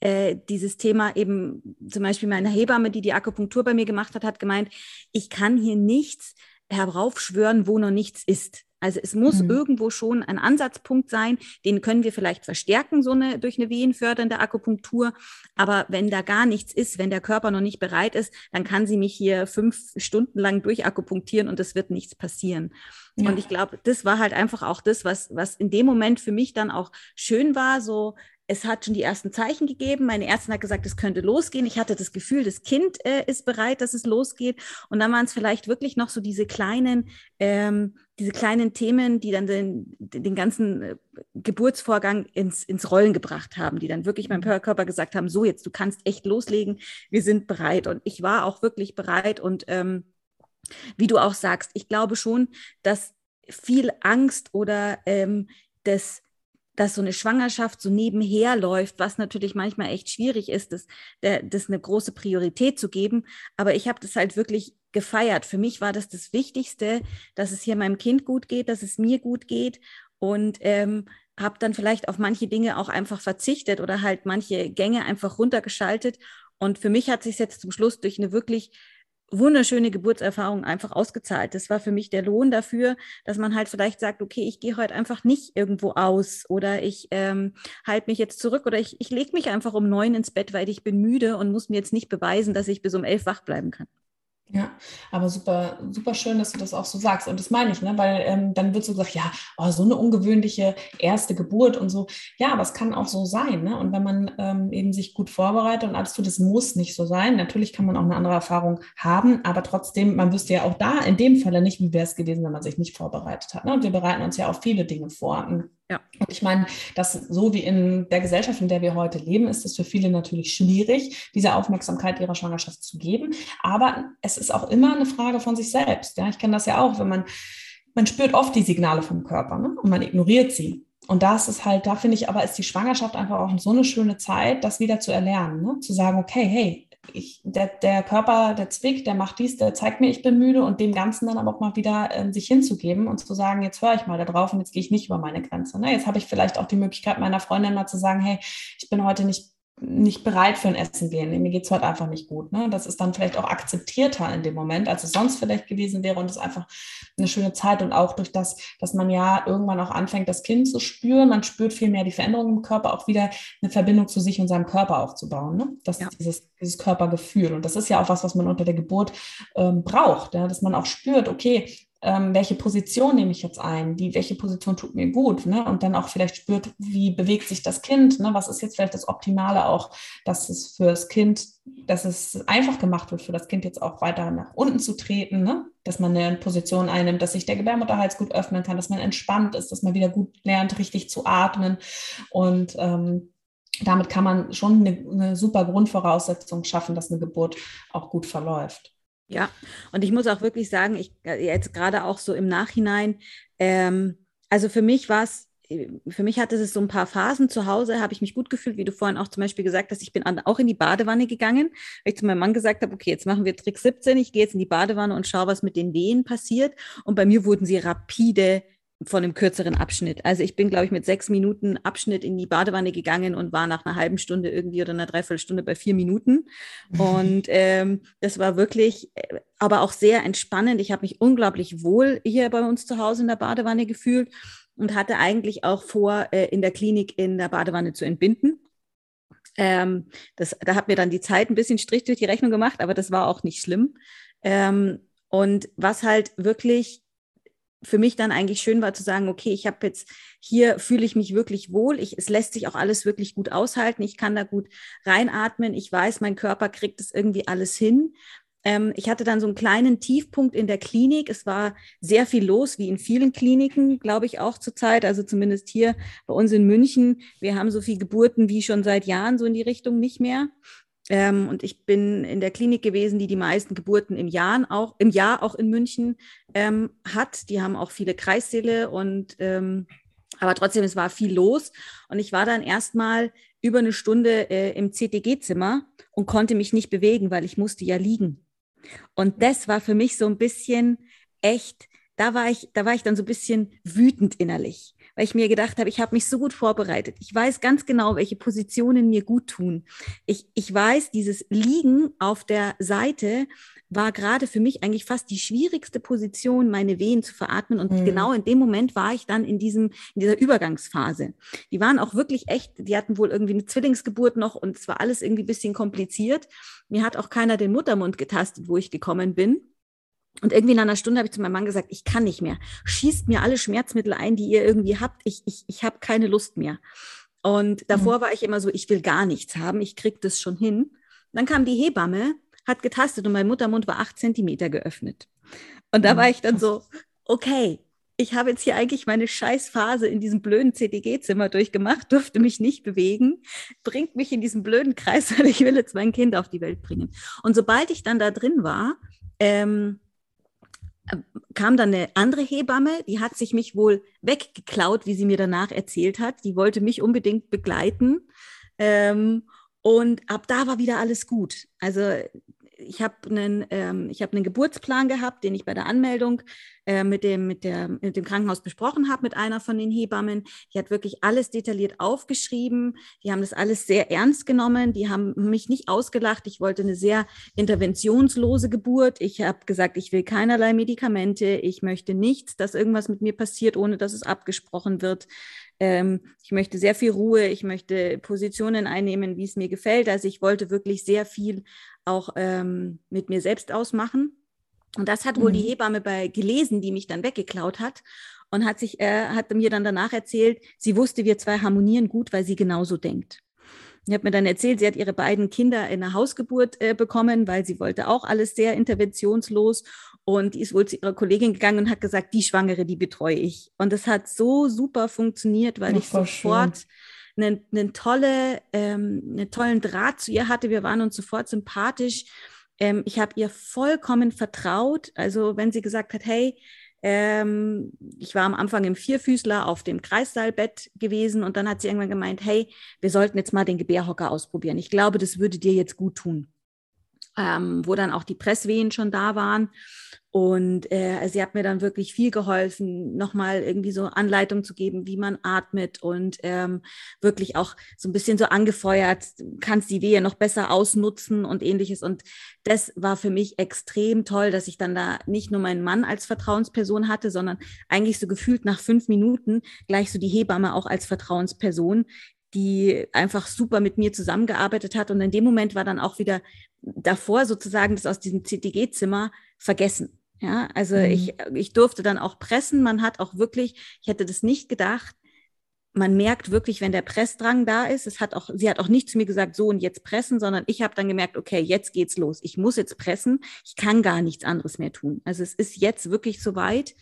äh, dieses Thema eben, zum Beispiel meine Hebamme, die die Akupunktur bei mir gemacht hat, hat gemeint, ich kann hier nichts heraufschwören, wo noch nichts ist. Also es muss mhm. irgendwo schon ein Ansatzpunkt sein, den können wir vielleicht verstärken, so eine durch eine wehenfördernde Akupunktur. Aber wenn da gar nichts ist, wenn der Körper noch nicht bereit ist, dann kann sie mich hier fünf Stunden lang durchakupunktieren und es wird nichts passieren. Ja. Und ich glaube, das war halt einfach auch das, was, was in dem Moment für mich dann auch schön war, so es hat schon die ersten Zeichen gegeben. Meine Ärztin hat gesagt, es könnte losgehen. Ich hatte das Gefühl, das Kind äh, ist bereit, dass es losgeht. Und dann waren es vielleicht wirklich noch so diese kleinen, ähm, diese kleinen Themen, die dann den, den ganzen äh, Geburtsvorgang ins, ins Rollen gebracht haben, die dann wirklich meinem mhm. Körper gesagt haben, so jetzt, du kannst echt loslegen, wir sind bereit. Und ich war auch wirklich bereit. Und ähm, wie du auch sagst, ich glaube schon, dass viel Angst oder ähm, das dass so eine Schwangerschaft so nebenher läuft, was natürlich manchmal echt schwierig ist, das, das eine große Priorität zu geben. Aber ich habe das halt wirklich gefeiert. Für mich war das das Wichtigste, dass es hier meinem Kind gut geht, dass es mir gut geht und ähm, habe dann vielleicht auf manche Dinge auch einfach verzichtet oder halt manche Gänge einfach runtergeschaltet. Und für mich hat sich jetzt zum Schluss durch eine wirklich wunderschöne Geburtserfahrung einfach ausgezahlt. Das war für mich der Lohn dafür, dass man halt vielleicht sagt, okay, ich gehe heute einfach nicht irgendwo aus oder ich ähm, halte mich jetzt zurück oder ich, ich lege mich einfach um neun ins Bett, weil ich bin müde und muss mir jetzt nicht beweisen, dass ich bis um elf wach bleiben kann. Ja, aber super, super schön, dass du das auch so sagst. Und das meine ich, ne? weil ähm, dann wird so gesagt, ja, oh, so eine ungewöhnliche erste Geburt und so. Ja, aber es kann auch so sein. Ne? Und wenn man ähm, eben sich gut vorbereitet und alles tut, es muss nicht so sein. Natürlich kann man auch eine andere Erfahrung haben, aber trotzdem, man wüsste ja auch da in dem Falle nicht, wie wäre es gewesen, wenn man sich nicht vorbereitet hat. Ne? Und wir bereiten uns ja auf viele Dinge vor. Ja. Und ich meine, dass so wie in der Gesellschaft, in der wir heute leben, ist es für viele natürlich schwierig, diese Aufmerksamkeit ihrer Schwangerschaft zu geben. Aber es ist auch immer eine Frage von sich selbst. Ja, ich kenne das ja auch, wenn man, man spürt oft die Signale vom Körper ne? und man ignoriert sie. Und das ist halt, da finde ich aber, ist die Schwangerschaft einfach auch so eine schöne Zeit, das wieder zu erlernen, ne? zu sagen, okay, hey, ich, der, der Körper, der zwickt, der macht dies, der zeigt mir, ich bin müde und dem Ganzen dann aber auch mal wieder äh, sich hinzugeben und zu sagen, jetzt höre ich mal da drauf und jetzt gehe ich nicht über meine Grenze. Ne? Jetzt habe ich vielleicht auch die Möglichkeit meiner Freundin mal zu sagen, hey, ich bin heute nicht nicht bereit für ein Essen gehen. Mir geht es heute einfach nicht gut. Ne? Das ist dann vielleicht auch akzeptierter in dem Moment, als es sonst vielleicht gewesen wäre. Und es ist einfach eine schöne Zeit. Und auch durch das, dass man ja irgendwann auch anfängt, das Kind zu spüren. Man spürt viel mehr die Veränderung im Körper, auch wieder eine Verbindung zu sich und seinem Körper aufzubauen. Ne? Das ja. ist dieses, dieses Körpergefühl. Und das ist ja auch was, was man unter der Geburt ähm, braucht. Ja? Dass man auch spürt, okay, ähm, welche Position nehme ich jetzt ein, die, welche Position tut mir gut, ne? und dann auch vielleicht spürt, wie bewegt sich das Kind, ne? was ist jetzt vielleicht das Optimale auch, dass es für das Kind, dass es einfach gemacht wird, für das Kind jetzt auch weiter nach unten zu treten, ne? dass man eine Position einnimmt, dass sich der Gebärmutterhals gut öffnen kann, dass man entspannt ist, dass man wieder gut lernt, richtig zu atmen und ähm, damit kann man schon eine, eine super Grundvoraussetzung schaffen, dass eine Geburt auch gut verläuft. Ja, und ich muss auch wirklich sagen, ich äh, jetzt gerade auch so im Nachhinein, ähm, also für mich war es äh, für mich hatte es so ein paar Phasen. Zu Hause, habe ich mich gut gefühlt, wie du vorhin auch zum Beispiel gesagt hast, ich bin auch in die Badewanne gegangen, weil ich zu meinem Mann gesagt habe, okay, jetzt machen wir Trick 17, ich gehe jetzt in die Badewanne und schaue, was mit den Wehen passiert. Und bei mir wurden sie rapide von einem kürzeren Abschnitt. Also ich bin, glaube ich, mit sechs Minuten Abschnitt in die Badewanne gegangen und war nach einer halben Stunde irgendwie oder einer Dreiviertelstunde bei vier Minuten. Und ähm, das war wirklich, äh, aber auch sehr entspannend. Ich habe mich unglaublich wohl hier bei uns zu Hause in der Badewanne gefühlt und hatte eigentlich auch vor, äh, in der Klinik in der Badewanne zu entbinden. Ähm, das, da hat mir dann die Zeit ein bisschen Strich durch die Rechnung gemacht, aber das war auch nicht schlimm. Ähm, und was halt wirklich für mich dann eigentlich schön war zu sagen, okay, ich habe jetzt hier fühle ich mich wirklich wohl. Ich, es lässt sich auch alles wirklich gut aushalten. Ich kann da gut reinatmen. Ich weiß, mein Körper kriegt es irgendwie alles hin. Ähm, ich hatte dann so einen kleinen Tiefpunkt in der Klinik. Es war sehr viel los, wie in vielen Kliniken, glaube ich, auch zurzeit. Also zumindest hier bei uns in München. Wir haben so viele Geburten wie schon seit Jahren so in die Richtung nicht mehr. Ähm, und ich bin in der Klinik gewesen, die die meisten Geburten im Jahr auch, im Jahr auch in München ähm, hat. Die haben auch viele Kreissäle und ähm, aber trotzdem, es war viel los. Und ich war dann erstmal über eine Stunde äh, im CTG-Zimmer und konnte mich nicht bewegen, weil ich musste ja liegen. Und das war für mich so ein bisschen echt, da war ich, da war ich dann so ein bisschen wütend innerlich weil ich mir gedacht habe, ich habe mich so gut vorbereitet. Ich weiß ganz genau, welche Positionen mir gut tun. Ich, ich weiß, dieses Liegen auf der Seite war gerade für mich eigentlich fast die schwierigste Position, meine Wehen zu veratmen. Und mhm. genau in dem Moment war ich dann in diesem, in dieser Übergangsphase. Die waren auch wirklich echt, die hatten wohl irgendwie eine Zwillingsgeburt noch und es war alles irgendwie ein bisschen kompliziert. Mir hat auch keiner den Muttermund getastet, wo ich gekommen bin. Und irgendwie in einer Stunde habe ich zu meinem Mann gesagt, ich kann nicht mehr. Schießt mir alle Schmerzmittel ein, die ihr irgendwie habt. Ich, ich, ich habe keine Lust mehr. Und davor mhm. war ich immer so, ich will gar nichts haben, ich kriege das schon hin. Dann kam die Hebamme, hat getastet und mein Muttermund war acht Zentimeter geöffnet. Und da mhm. war ich dann so, okay, ich habe jetzt hier eigentlich meine Scheißphase in diesem blöden CDG-Zimmer durchgemacht, durfte mich nicht bewegen, bringt mich in diesen blöden Kreis, weil ich will jetzt mein Kind auf die Welt bringen. Und sobald ich dann da drin war, ähm, kam dann eine andere Hebamme, die hat sich mich wohl weggeklaut, wie sie mir danach erzählt hat. Die wollte mich unbedingt begleiten. Ähm, und ab da war wieder alles gut. Also ich habe einen, ähm, hab einen Geburtsplan gehabt, den ich bei der Anmeldung äh, mit, dem, mit, der, mit dem Krankenhaus besprochen habe, mit einer von den Hebammen. Die hat wirklich alles detailliert aufgeschrieben. Die haben das alles sehr ernst genommen. Die haben mich nicht ausgelacht. Ich wollte eine sehr interventionslose Geburt. Ich habe gesagt, ich will keinerlei Medikamente. Ich möchte nichts, dass irgendwas mit mir passiert, ohne dass es abgesprochen wird. Ähm, ich möchte sehr viel Ruhe. Ich möchte Positionen einnehmen, wie es mir gefällt. Also ich wollte wirklich sehr viel auch ähm, mit mir selbst ausmachen. Und das hat wohl mhm. die Hebamme bei gelesen, die mich dann weggeklaut hat und hat sich, äh, hat mir dann danach erzählt, sie wusste, wir zwei harmonieren gut, weil sie genauso denkt. Ich habe mir dann erzählt, sie hat ihre beiden Kinder in einer Hausgeburt äh, bekommen, weil sie wollte auch alles sehr interventionslos. Und die ist wohl zu ihrer Kollegin gegangen und hat gesagt, die Schwangere, die betreue ich. Und das hat so super funktioniert, weil ja, ich sofort schön einen, einen, tolle, ähm, einen tollen Draht zu ihr hatte. Wir waren uns sofort sympathisch. Ähm, ich habe ihr vollkommen vertraut. Also wenn sie gesagt hat, hey, ähm, ich war am Anfang im Vierfüßler auf dem Kreissaalbett gewesen und dann hat sie irgendwann gemeint, hey, wir sollten jetzt mal den Gebärhocker ausprobieren. Ich glaube, das würde dir jetzt gut tun. Ähm, wo dann auch die Presswehen schon da waren. Und äh, sie hat mir dann wirklich viel geholfen, nochmal irgendwie so Anleitung zu geben, wie man atmet und ähm, wirklich auch so ein bisschen so angefeuert, kannst die Wehe noch besser ausnutzen und ähnliches. Und das war für mich extrem toll, dass ich dann da nicht nur meinen Mann als Vertrauensperson hatte, sondern eigentlich so gefühlt nach fünf Minuten gleich so die Hebamme auch als Vertrauensperson, die einfach super mit mir zusammengearbeitet hat. Und in dem Moment war dann auch wieder davor sozusagen das aus diesem CTG-Zimmer vergessen. Ja, also mhm. ich, ich durfte dann auch pressen. Man hat auch wirklich, ich hätte das nicht gedacht, man merkt wirklich, wenn der Pressdrang da ist. Es hat auch, sie hat auch nicht zu mir gesagt, so und jetzt pressen, sondern ich habe dann gemerkt, okay, jetzt geht's los. Ich muss jetzt pressen. Ich kann gar nichts anderes mehr tun. Also es ist jetzt wirklich soweit.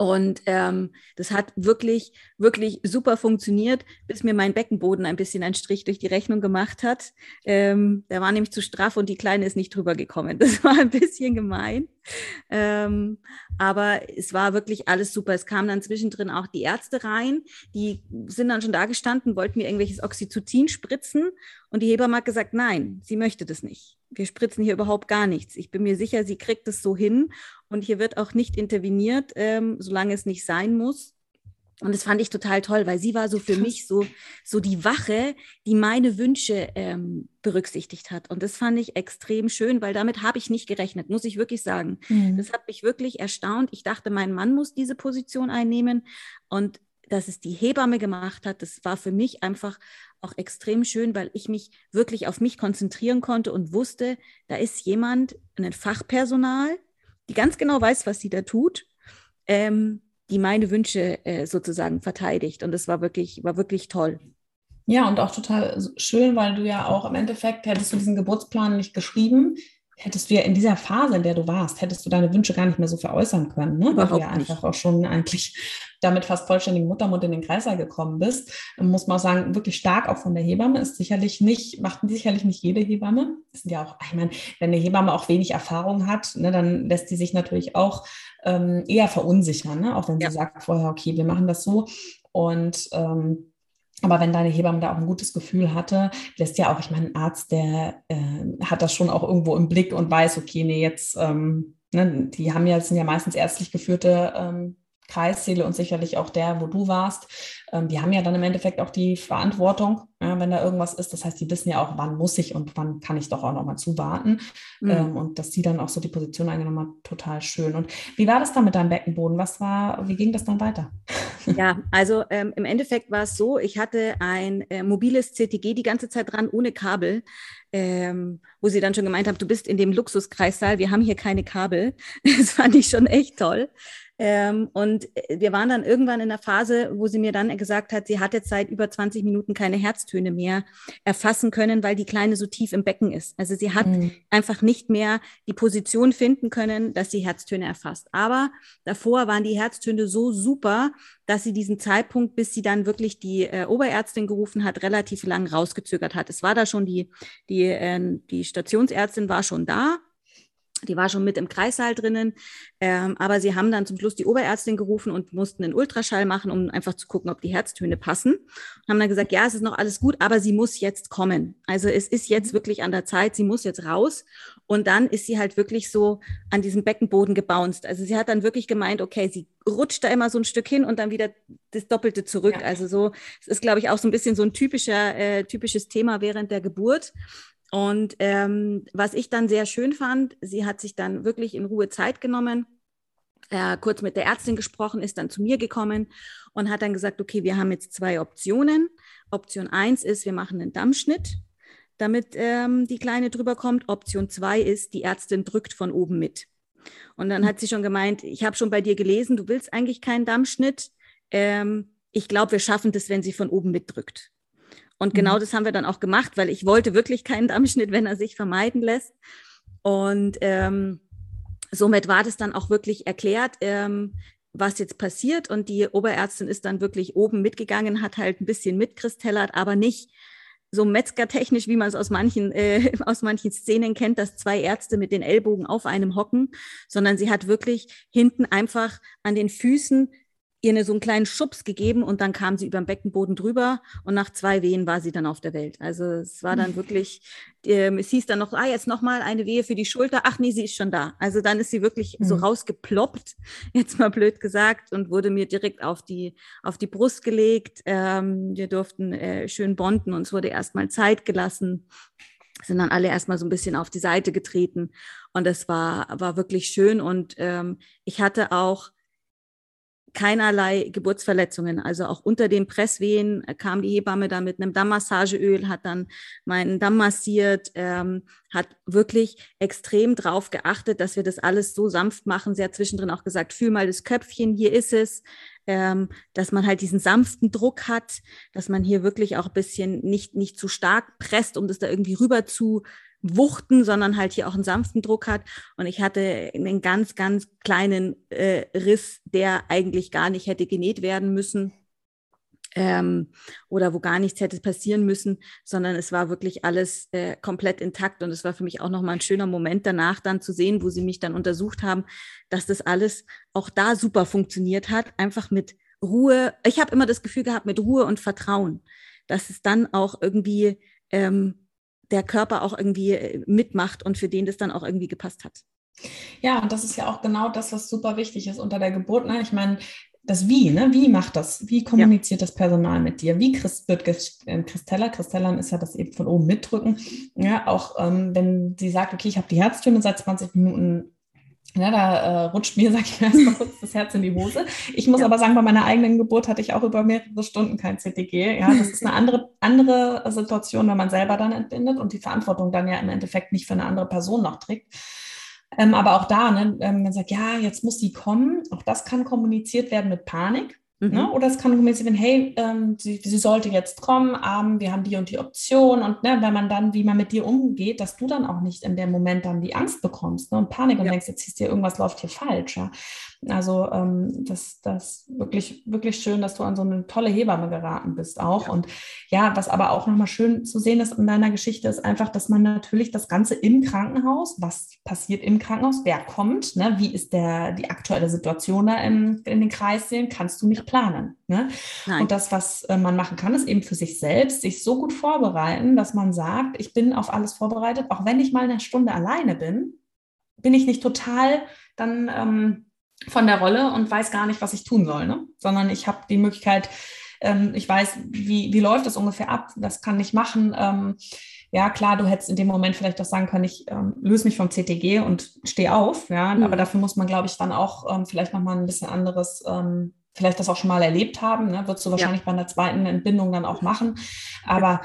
Und ähm, das hat wirklich, wirklich super funktioniert, bis mir mein Beckenboden ein bisschen einen Strich durch die Rechnung gemacht hat. Ähm, der war nämlich zu straff und die Kleine ist nicht drüber gekommen. Das war ein bisschen gemein. Ähm, aber es war wirklich alles super. Es kamen dann zwischendrin auch die Ärzte rein, die sind dann schon da gestanden, wollten mir irgendwelches Oxytocin spritzen und die Hebamme hat gesagt, nein, sie möchte das nicht. Wir spritzen hier überhaupt gar nichts. Ich bin mir sicher, sie kriegt es so hin und hier wird auch nicht interveniert, ähm, solange es nicht sein muss. Und das fand ich total toll, weil sie war so für mich so, so die Wache, die meine Wünsche ähm, berücksichtigt hat. Und das fand ich extrem schön, weil damit habe ich nicht gerechnet, muss ich wirklich sagen. Mhm. Das hat mich wirklich erstaunt. Ich dachte, mein Mann muss diese Position einnehmen. Und dass es die Hebamme gemacht hat, das war für mich einfach auch extrem schön, weil ich mich wirklich auf mich konzentrieren konnte und wusste, da ist jemand, ein Fachpersonal, die ganz genau weiß, was sie da tut. Ähm, die meine Wünsche äh, sozusagen verteidigt. Und das war wirklich, war wirklich toll. Ja, und auch total schön, weil du ja auch im Endeffekt hättest du diesen Geburtsplan nicht geschrieben, hättest du ja in dieser Phase, in der du warst, hättest du deine Wünsche gar nicht mehr so veräußern können, ne? weil du ja nicht. einfach auch schon eigentlich damit fast vollständigen Muttermund in den Kreislauf gekommen bist. Muss man auch sagen, wirklich stark auch von der Hebamme ist sicherlich nicht, macht sicherlich nicht jede Hebamme. Das sind ja auch, ich meine, wenn eine Hebamme auch wenig Erfahrung hat, ne, dann lässt die sich natürlich auch ähm, eher verunsichern, ne? auch wenn ja. sie sagt vorher, okay, wir machen das so. Und ähm, aber wenn deine Hebamme da auch ein gutes Gefühl hatte, lässt ja auch, ich meine, ein Arzt, der äh, hat das schon auch irgendwo im Blick und weiß, okay, nee, jetzt, ähm, ne, die haben ja, sind ja meistens ärztlich geführte ähm, Kreissäle und sicherlich auch der, wo du warst, ähm, die haben ja dann im Endeffekt auch die Verantwortung, wenn da irgendwas ist. Das heißt, die wissen ja auch, wann muss ich und wann kann ich doch auch nochmal zuwarten. Mhm. Ähm, und dass sie dann auch so die Position eingenommen hat, total schön. Und wie war das dann mit deinem Beckenboden? Was war, wie ging das dann weiter? Ja, also ähm, im Endeffekt war es so, ich hatte ein äh, mobiles CTG die ganze Zeit dran, ohne Kabel. Ähm, wo sie dann schon gemeint haben, du bist in dem Luxuskreissaal, wir haben hier keine Kabel. Das fand ich schon echt toll. Ähm, und äh, wir waren dann irgendwann in der Phase, wo sie mir dann gesagt hat, sie hat jetzt seit über 20 Minuten keine Herztöne mehr erfassen können, weil die Kleine so tief im Becken ist. Also sie hat mhm. einfach nicht mehr die Position finden können, dass sie Herztöne erfasst. Aber davor waren die Herztöne so super, dass sie diesen Zeitpunkt, bis sie dann wirklich die äh, Oberärztin gerufen hat, relativ lang rausgezögert hat. Es war da schon die, die, äh, die Stationsärztin war schon da die war schon mit im Kreissaal drinnen, ähm, aber sie haben dann zum Schluss die Oberärztin gerufen und mussten einen Ultraschall machen, um einfach zu gucken, ob die Herztöne passen. Und haben dann gesagt, ja, es ist noch alles gut, aber sie muss jetzt kommen. Also es ist jetzt wirklich an der Zeit, sie muss jetzt raus. Und dann ist sie halt wirklich so an diesem Beckenboden gebounced. Also sie hat dann wirklich gemeint, okay, sie rutscht da immer so ein Stück hin und dann wieder das Doppelte zurück. Ja. Also so, es ist, glaube ich, auch so ein bisschen so ein typischer, äh, typisches Thema während der Geburt. Und ähm, was ich dann sehr schön fand, sie hat sich dann wirklich in Ruhe Zeit genommen, äh, kurz mit der Ärztin gesprochen, ist dann zu mir gekommen und hat dann gesagt, okay, wir haben jetzt zwei Optionen. Option eins ist, wir machen einen Dammschnitt, damit ähm, die Kleine drüber kommt. Option zwei ist, die Ärztin drückt von oben mit. Und dann hat sie schon gemeint, ich habe schon bei dir gelesen, du willst eigentlich keinen Dammschnitt. Ähm, ich glaube, wir schaffen das, wenn sie von oben mitdrückt. Und genau mhm. das haben wir dann auch gemacht, weil ich wollte wirklich keinen Dammschnitt, wenn er sich vermeiden lässt. Und ähm, somit war das dann auch wirklich erklärt, ähm, was jetzt passiert. Und die Oberärztin ist dann wirklich oben mitgegangen, hat halt ein bisschen mitkristallert, aber nicht so metzgertechnisch, wie man es aus manchen, äh, aus manchen Szenen kennt, dass zwei Ärzte mit den Ellbogen auf einem hocken, sondern sie hat wirklich hinten einfach an den Füßen ihr eine, so einen kleinen Schubs gegeben und dann kam sie über den Beckenboden drüber und nach zwei Wehen war sie dann auf der Welt. Also es war dann wirklich, ähm, es hieß dann noch, ah, jetzt nochmal eine Wehe für die Schulter. Ach nee, sie ist schon da. Also dann ist sie wirklich mhm. so rausgeploppt, jetzt mal blöd gesagt, und wurde mir direkt auf die, auf die Brust gelegt. Ähm, wir durften äh, schön bonden, uns wurde erstmal Zeit gelassen sind dann alle erstmal so ein bisschen auf die Seite getreten und das war, war wirklich schön und ähm, ich hatte auch keinerlei Geburtsverletzungen. Also auch unter den Presswehen kam die Hebamme da mit einem Dammmassageöl, hat dann meinen Damm massiert, ähm, hat wirklich extrem drauf geachtet, dass wir das alles so sanft machen. Sie hat zwischendrin auch gesagt, fühl mal das Köpfchen, hier ist es. Ähm, dass man halt diesen sanften Druck hat, dass man hier wirklich auch ein bisschen nicht, nicht zu stark presst, um das da irgendwie rüber zu wuchten, sondern halt hier auch einen sanften Druck hat. Und ich hatte einen ganz, ganz kleinen äh, Riss, der eigentlich gar nicht hätte genäht werden müssen. Ähm, oder wo gar nichts hätte passieren müssen, sondern es war wirklich alles äh, komplett intakt. Und es war für mich auch nochmal ein schöner Moment danach dann zu sehen, wo sie mich dann untersucht haben, dass das alles auch da super funktioniert hat, einfach mit Ruhe. Ich habe immer das Gefühl gehabt, mit Ruhe und Vertrauen, dass es dann auch irgendwie ähm, der Körper auch irgendwie äh, mitmacht und für den das dann auch irgendwie gepasst hat. Ja, und das ist ja auch genau das, was super wichtig ist unter der Geburt. Ne? Ich meine, das Wie, ne? Wie macht das? Wie kommuniziert ja. das Personal mit dir? Wie Christ, wird äh, Christella, Christella ist ja das eben von oben mitdrücken. Ja, auch ähm, wenn sie sagt, okay, ich habe die Herztöne seit 20 Minuten ja, da äh, rutscht mir, sag ich mal, erstmal kurz das Herz in die Hose. Ich muss ja. aber sagen, bei meiner eigenen Geburt hatte ich auch über mehrere Stunden kein CTG. Ja, das ist eine andere, andere Situation, wenn man selber dann entbindet und die Verantwortung dann ja im Endeffekt nicht für eine andere Person noch trägt. Ähm, aber auch da, ne, ähm, man sagt, ja, jetzt muss sie kommen. Auch das kann kommuniziert werden mit Panik. Ne? Mhm. Ne? Oder es kann kommuniziert werden, hey, ähm, sie, sie, sollte jetzt kommen, ähm, wir haben die und die Option. Und ne, wenn man dann, wie man mit dir umgeht, dass du dann auch nicht in dem Moment dann die Angst bekommst ne, und Panik und ja. denkst, jetzt ist dir irgendwas läuft hier falsch. Ja? Also ähm, das, das wirklich, wirklich schön, dass du an so eine tolle Hebamme geraten bist auch. Ja. Und ja, was aber auch nochmal schön zu sehen ist in deiner Geschichte, ist einfach, dass man natürlich das Ganze im Krankenhaus, was passiert im Krankenhaus, wer kommt, ne, wie ist der, die aktuelle Situation da im, in den Kreissälen, kannst du nicht planen. Ne? Und das, was äh, man machen kann, ist eben für sich selbst, sich so gut vorbereiten, dass man sagt, ich bin auf alles vorbereitet, auch wenn ich mal eine Stunde alleine bin, bin ich nicht total dann ähm, von der Rolle und weiß gar nicht, was ich tun soll, ne? sondern ich habe die Möglichkeit, ähm, ich weiß, wie, wie läuft das ungefähr ab, das kann ich machen. Ähm, ja, klar, du hättest in dem Moment vielleicht auch sagen können, ich ähm, löse mich vom CTG und stehe auf, ja, mhm. aber dafür muss man, glaube ich, dann auch ähm, vielleicht nochmal ein bisschen anderes, ähm, vielleicht das auch schon mal erlebt haben, ne? würdest du wahrscheinlich ja. bei einer zweiten Entbindung dann auch machen, aber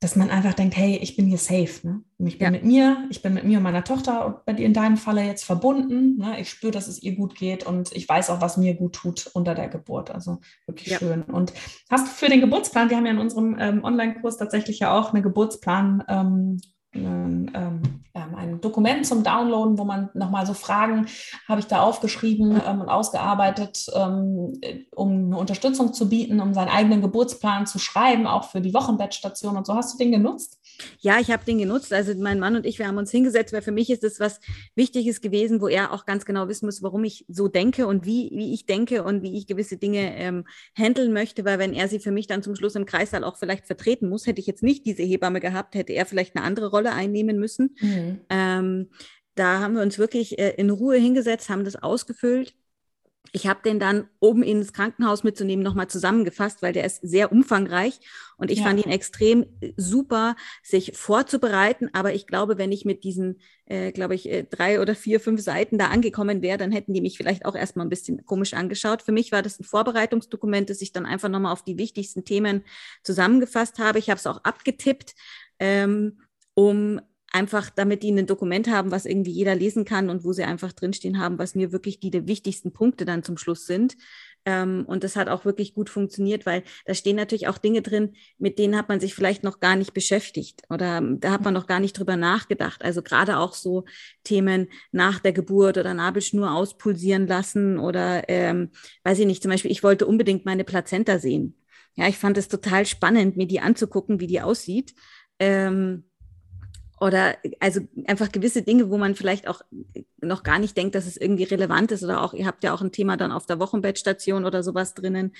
dass man einfach denkt, hey, ich bin hier safe. Ne? Ich bin ja. mit mir, ich bin mit mir und meiner Tochter und bei dir in deinem Falle jetzt verbunden. Ne? Ich spüre, dass es ihr gut geht und ich weiß auch, was mir gut tut unter der Geburt. Also wirklich ja. schön. Und hast du für den Geburtsplan, wir haben ja in unserem ähm, Online-Kurs tatsächlich ja auch eine Geburtsplan ähm, ein, ähm, ein Dokument zum Downloaden, wo man nochmal so Fragen habe ich da aufgeschrieben ähm, und ausgearbeitet, ähm, um eine Unterstützung zu bieten, um seinen eigenen Geburtsplan zu schreiben, auch für die Wochenbettstation und so. Hast du den genutzt? Ja, ich habe den genutzt. Also mein Mann und ich, wir haben uns hingesetzt, weil für mich ist es was Wichtiges gewesen, wo er auch ganz genau wissen muss, warum ich so denke und wie, wie ich denke und wie ich gewisse Dinge ähm, handeln möchte, weil wenn er sie für mich dann zum Schluss im Kreissaal auch vielleicht vertreten muss, hätte ich jetzt nicht diese Hebamme gehabt, hätte er vielleicht eine andere Rolle einnehmen müssen. Mhm. Ähm, da haben wir uns wirklich äh, in Ruhe hingesetzt, haben das ausgefüllt ich habe den dann oben ins Krankenhaus mitzunehmen nochmal zusammengefasst, weil der ist sehr umfangreich und ich ja. fand ihn extrem äh, super, sich vorzubereiten. Aber ich glaube, wenn ich mit diesen, äh, glaube ich, äh, drei oder vier, fünf Seiten da angekommen wäre, dann hätten die mich vielleicht auch erstmal ein bisschen komisch angeschaut. Für mich war das ein Vorbereitungsdokument, das ich dann einfach nochmal auf die wichtigsten Themen zusammengefasst habe. Ich habe es auch abgetippt. Ähm, um einfach, damit die ein Dokument haben, was irgendwie jeder lesen kann und wo sie einfach drinstehen haben, was mir wirklich die, die wichtigsten Punkte dann zum Schluss sind. Ähm, und das hat auch wirklich gut funktioniert, weil da stehen natürlich auch Dinge drin, mit denen hat man sich vielleicht noch gar nicht beschäftigt oder da hat man noch gar nicht drüber nachgedacht. Also gerade auch so Themen nach der Geburt oder Nabelschnur auspulsieren lassen oder ähm, weiß ich nicht, zum Beispiel, ich wollte unbedingt meine Plazenta sehen. Ja, ich fand es total spannend, mir die anzugucken, wie die aussieht. Ähm, oder also einfach gewisse Dinge, wo man vielleicht auch noch gar nicht denkt, dass es irgendwie relevant ist. Oder auch, ihr habt ja auch ein Thema dann auf der Wochenbettstation oder sowas drinnen.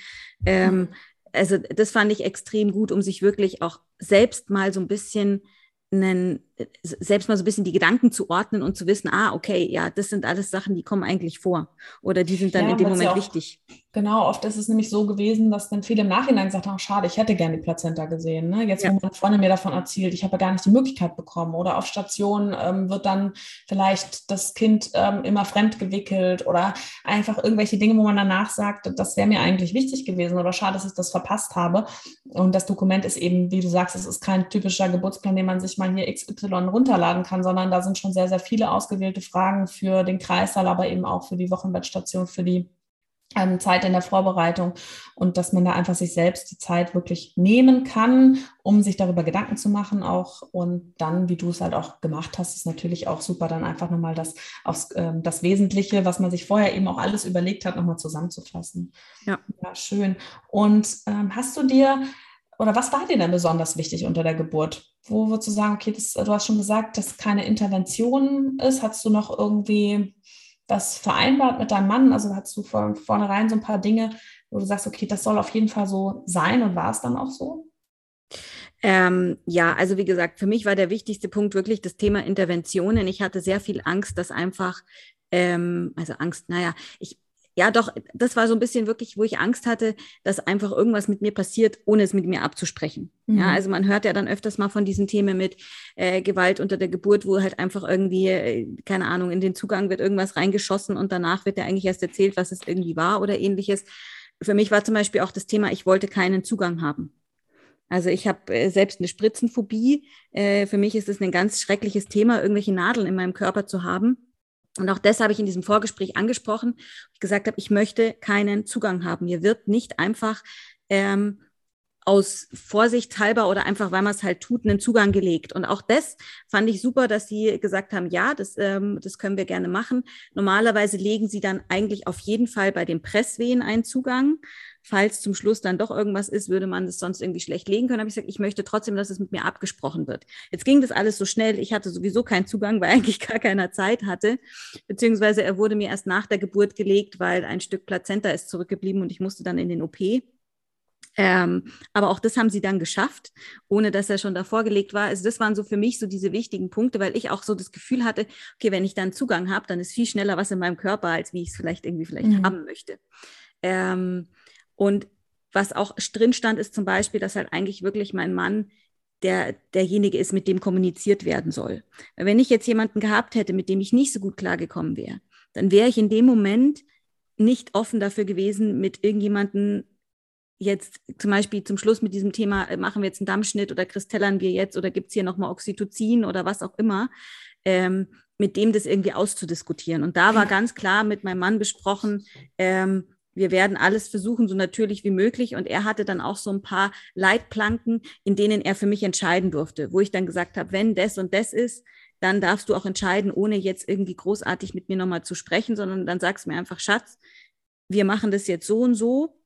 Ähm, mhm. also das fand ich extrem gut, um sich wirklich auch selbst mal so ein bisschen einen, selbst mal so ein bisschen die Gedanken zu ordnen und zu wissen, ah, okay, ja, das sind alles Sachen, die kommen eigentlich vor. Oder die sind dann ja, in dem Moment ja auch, wichtig. Genau, oft ist es nämlich so gewesen, dass dann viele im Nachhinein gesagt haben, schade, ich hätte gerne die Plazenta gesehen. Ne? Jetzt, ja. wo meine Freundin mir davon erzählt, ich habe gar nicht die Möglichkeit bekommen. Oder auf Station ähm, wird dann vielleicht das Kind ähm, immer fremd gewickelt oder einfach irgendwelche Dinge, wo man danach sagt, das wäre mir eigentlich wichtig gewesen oder schade, dass ich das verpasst habe. Und das Dokument ist eben, wie du sagst, es ist kein typischer Geburtsplan, den man sich mal hier XY runterladen kann, sondern da sind schon sehr, sehr viele ausgewählte Fragen für den Kreißsaal, aber eben auch für die Wochenbettstation, für die ähm, Zeit in der Vorbereitung und dass man da einfach sich selbst die Zeit wirklich nehmen kann, um sich darüber Gedanken zu machen auch und dann, wie du es halt auch gemacht hast, ist natürlich auch super, dann einfach nochmal das, aufs, ähm, das Wesentliche, was man sich vorher eben auch alles überlegt hat, nochmal zusammenzufassen. Ja. ja, schön. Und ähm, hast du dir oder was war dir denn besonders wichtig unter der Geburt? Wo würdest du sagen, okay, das, du hast schon gesagt, dass keine Intervention ist. Hast du noch irgendwie das vereinbart mit deinem Mann? Also hast du von vornherein so ein paar Dinge, wo du sagst, okay, das soll auf jeden Fall so sein und war es dann auch so? Ähm, ja, also wie gesagt, für mich war der wichtigste Punkt wirklich das Thema Interventionen. Ich hatte sehr viel Angst, dass einfach, ähm, also Angst, naja, ich, ja, doch, das war so ein bisschen wirklich, wo ich Angst hatte, dass einfach irgendwas mit mir passiert, ohne es mit mir abzusprechen. Mhm. Ja, also man hört ja dann öfters mal von diesen Themen mit äh, Gewalt unter der Geburt, wo halt einfach irgendwie, äh, keine Ahnung, in den Zugang wird irgendwas reingeschossen und danach wird ja eigentlich erst erzählt, was es irgendwie war oder ähnliches. Für mich war zum Beispiel auch das Thema, ich wollte keinen Zugang haben. Also ich habe äh, selbst eine Spritzenphobie. Äh, für mich ist es ein ganz schreckliches Thema, irgendwelche Nadeln in meinem Körper zu haben. Und auch das habe ich in diesem Vorgespräch angesprochen. Ich gesagt habe, ich möchte keinen Zugang haben. Mir wird nicht einfach ähm, aus Vorsicht halber oder einfach, weil man es halt tut, einen Zugang gelegt. Und auch das fand ich super, dass Sie gesagt haben, ja, das, ähm, das können wir gerne machen. Normalerweise legen Sie dann eigentlich auf jeden Fall bei den Presswehen einen Zugang falls zum Schluss dann doch irgendwas ist, würde man das sonst irgendwie schlecht legen können. Habe ich gesagt, ich möchte trotzdem, dass es mit mir abgesprochen wird. Jetzt ging das alles so schnell. Ich hatte sowieso keinen Zugang, weil eigentlich gar keiner Zeit hatte. Beziehungsweise er wurde mir erst nach der Geburt gelegt, weil ein Stück Plazenta ist zurückgeblieben und ich musste dann in den OP. Ähm, aber auch das haben sie dann geschafft, ohne dass er schon davor gelegt war. Also das waren so für mich so diese wichtigen Punkte, weil ich auch so das Gefühl hatte, okay, wenn ich dann Zugang habe, dann ist viel schneller was in meinem Körper, als wie ich es vielleicht irgendwie vielleicht mhm. haben möchte. Ähm, und was auch drin stand, ist zum Beispiel, dass halt eigentlich wirklich mein Mann der, derjenige ist, mit dem kommuniziert werden soll. Wenn ich jetzt jemanden gehabt hätte, mit dem ich nicht so gut klargekommen wäre, dann wäre ich in dem Moment nicht offen dafür gewesen, mit irgendjemanden jetzt zum Beispiel zum Schluss mit diesem Thema, äh, machen wir jetzt einen Dammschnitt oder kristellern wir jetzt oder gibt es hier nochmal Oxytocin oder was auch immer, ähm, mit dem das irgendwie auszudiskutieren. Und da war ganz klar mit meinem Mann besprochen, ähm, wir werden alles versuchen, so natürlich wie möglich. Und er hatte dann auch so ein paar Leitplanken, in denen er für mich entscheiden durfte, wo ich dann gesagt habe, wenn das und das ist, dann darfst du auch entscheiden, ohne jetzt irgendwie großartig mit mir nochmal zu sprechen, sondern dann sagst du mir einfach, Schatz, wir machen das jetzt so und so.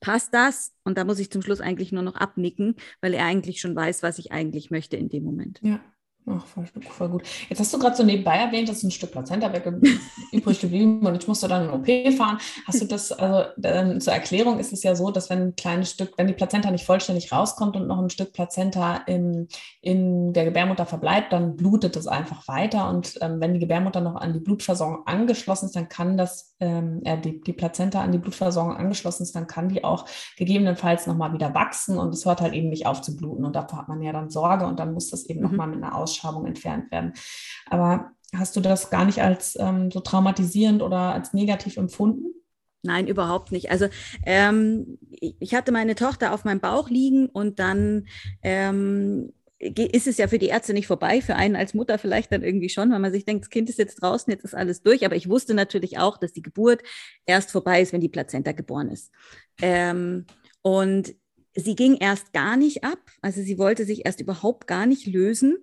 Passt das? Und da muss ich zum Schluss eigentlich nur noch abnicken, weil er eigentlich schon weiß, was ich eigentlich möchte in dem Moment. Ja. Ach, voll, voll, gut. Jetzt hast du gerade so nebenbei erwähnt, dass ein Stück Plazenta weg übrig geblieben und ich musste dann in OP fahren. Hast du das, also ähm, zur Erklärung ist es ja so, dass wenn ein kleines Stück, wenn die Plazenta nicht vollständig rauskommt und noch ein Stück Plazenta in, in der Gebärmutter verbleibt, dann blutet es einfach weiter und ähm, wenn die Gebärmutter noch an die Blutversorgung angeschlossen ist, dann kann das, ähm, äh, die, die Plazenta an die Blutversorgung angeschlossen ist, dann kann die auch gegebenenfalls nochmal wieder wachsen und es hört halt eben nicht auf zu bluten und davor hat man ja dann Sorge und dann muss das eben mhm. nochmal mit einer Aus Ausschabung entfernt werden. Aber hast du das gar nicht als ähm, so traumatisierend oder als negativ empfunden? Nein, überhaupt nicht. Also ähm, ich hatte meine Tochter auf meinem Bauch liegen und dann ähm, ist es ja für die Ärzte nicht vorbei, für einen als Mutter vielleicht dann irgendwie schon, weil man sich denkt, das Kind ist jetzt draußen, jetzt ist alles durch. Aber ich wusste natürlich auch, dass die Geburt erst vorbei ist, wenn die Plazenta geboren ist. Ähm, und sie ging erst gar nicht ab. Also sie wollte sich erst überhaupt gar nicht lösen.